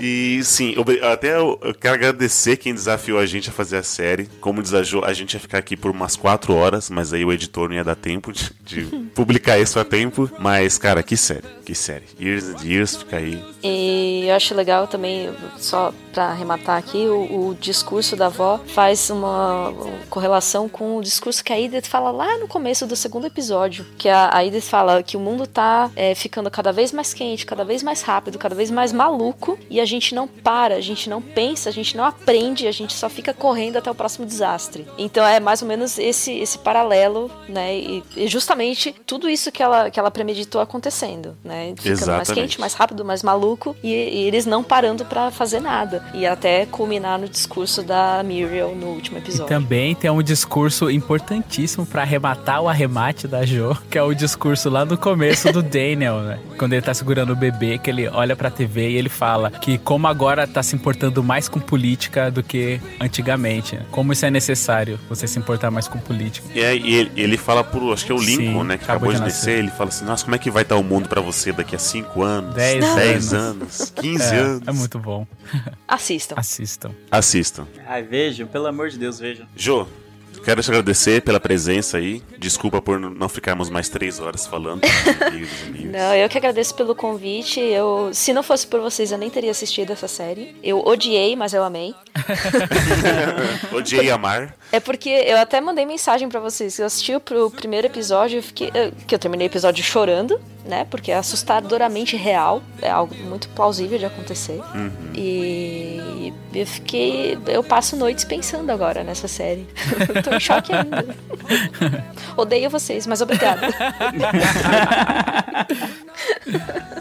E sim, obri- até eu, eu quero agradecer quem desafiou a gente a fazer a série. Como desafiou, a gente ia ficar aqui por umas 4 horas, mas aí o editor não ia dar tempo de, de publicar isso a tempo. Mas, cara, que série, que série. Years and Years, fica aí. E eu acho legal também, só pra arrematar aqui, o, o discurso da avó faz uma, correlação com o discurso que a Edith fala lá no começo do segundo episódio. Que a, a Edith fala que o mundo tá é, ficando cada vez mais quente, cada vez mais rápido, cada vez mais maluco, e a gente não para, a gente não pensa, a gente não aprende, a gente só fica correndo até o próximo desastre. Então é mais ou menos esse, esse paralelo, né? E, e justamente tudo isso que ela, que ela premeditou acontecendo, né? Ficando mais Exatamente. quente, mais rápido, mais maluco, e, e eles não parando pra fazer nada. E até culminar no discurso da Muriel no último E episódio. também tem um discurso importantíssimo pra arrematar o arremate da Jo, que é o discurso lá no começo do Daniel, né? Quando ele tá segurando o bebê, que ele olha pra TV e ele fala que como agora tá se importando mais com política do que antigamente. né? Como isso é necessário, você se importar mais com política. E, aí, ele, ele fala pro, acho que é o Lincoln, Sim, né? Que acabou acabou, de de descer. Ele fala assim: Nossa, como é que vai estar o mundo pra você daqui a 5 anos, Dez 10 anos. anos, 15 É, anos? é muito bom. Assistam. Assistam. Assistam. Ai, vejam, pelo amor de Deus, vejam. Jô, quero te agradecer pela presença aí. Desculpa por não ficarmos mais três horas falando. Não, eu que agradeço pelo convite. Eu, se não fosse por vocês, eu nem teria assistido essa série. Eu odiei, mas eu amei. Odiei amar. É porque eu até mandei mensagem pra vocês. Eu assisti o pro primeiro episódio, eu fiquei, eu- que eu terminei o episódio chorando, né? Porque é assustadoramente real, é algo muito plausível de acontecer. E eu fiquei, eu passo noites pensando agora nessa série. Eu tô em choque ainda. Odeio vocês, mas obrigada.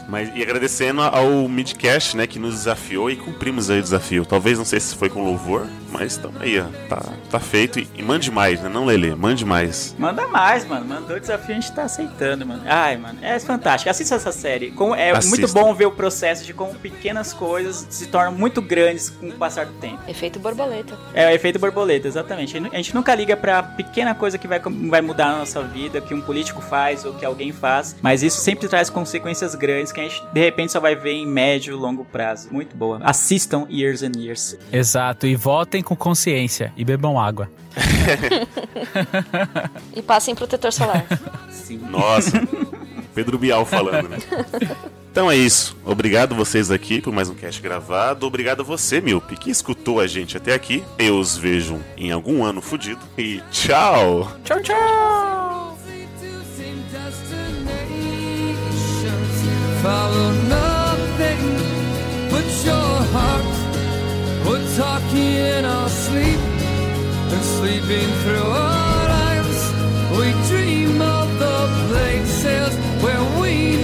Mas, e agradecendo ao Midcast, né, que nos desafiou e cumprimos aí o desafio. Talvez, não sei se foi com louvor, mas tamo aí, ó. Tá, tá feito. E, e mande mais, né? Não, Lele, mande mais. Manda mais, mano. Mandou o desafio, a gente tá aceitando, mano. Ai, mano, é fantástico. Assista essa série. Com- é Assista. muito bom ver o processo de como pequenas coisas se tornam muito grandes com o passar do tempo. Efeito borboleta. É o efeito borboleta, exatamente. A gente- nunca liga pra pequena coisa que vai, vai mudar na nossa vida, que um político faz ou que alguém faz, mas isso sempre traz consequências grandes que a gente de repente só vai ver em médio e longo prazo. Muito boa. Assistam Years and Years. Exato, e votem com consciência e bebam água. E passem protetor solar. Sim. Nossa, Pedro Bial falando, né? Então é isso. Obrigado vocês aqui por mais um cast gravado. Obrigado a você, Milpe, que escutou a gente até aqui. Eu os vejo em algum ano fudido. E tchau! Tchau, tchau! Follow the places where we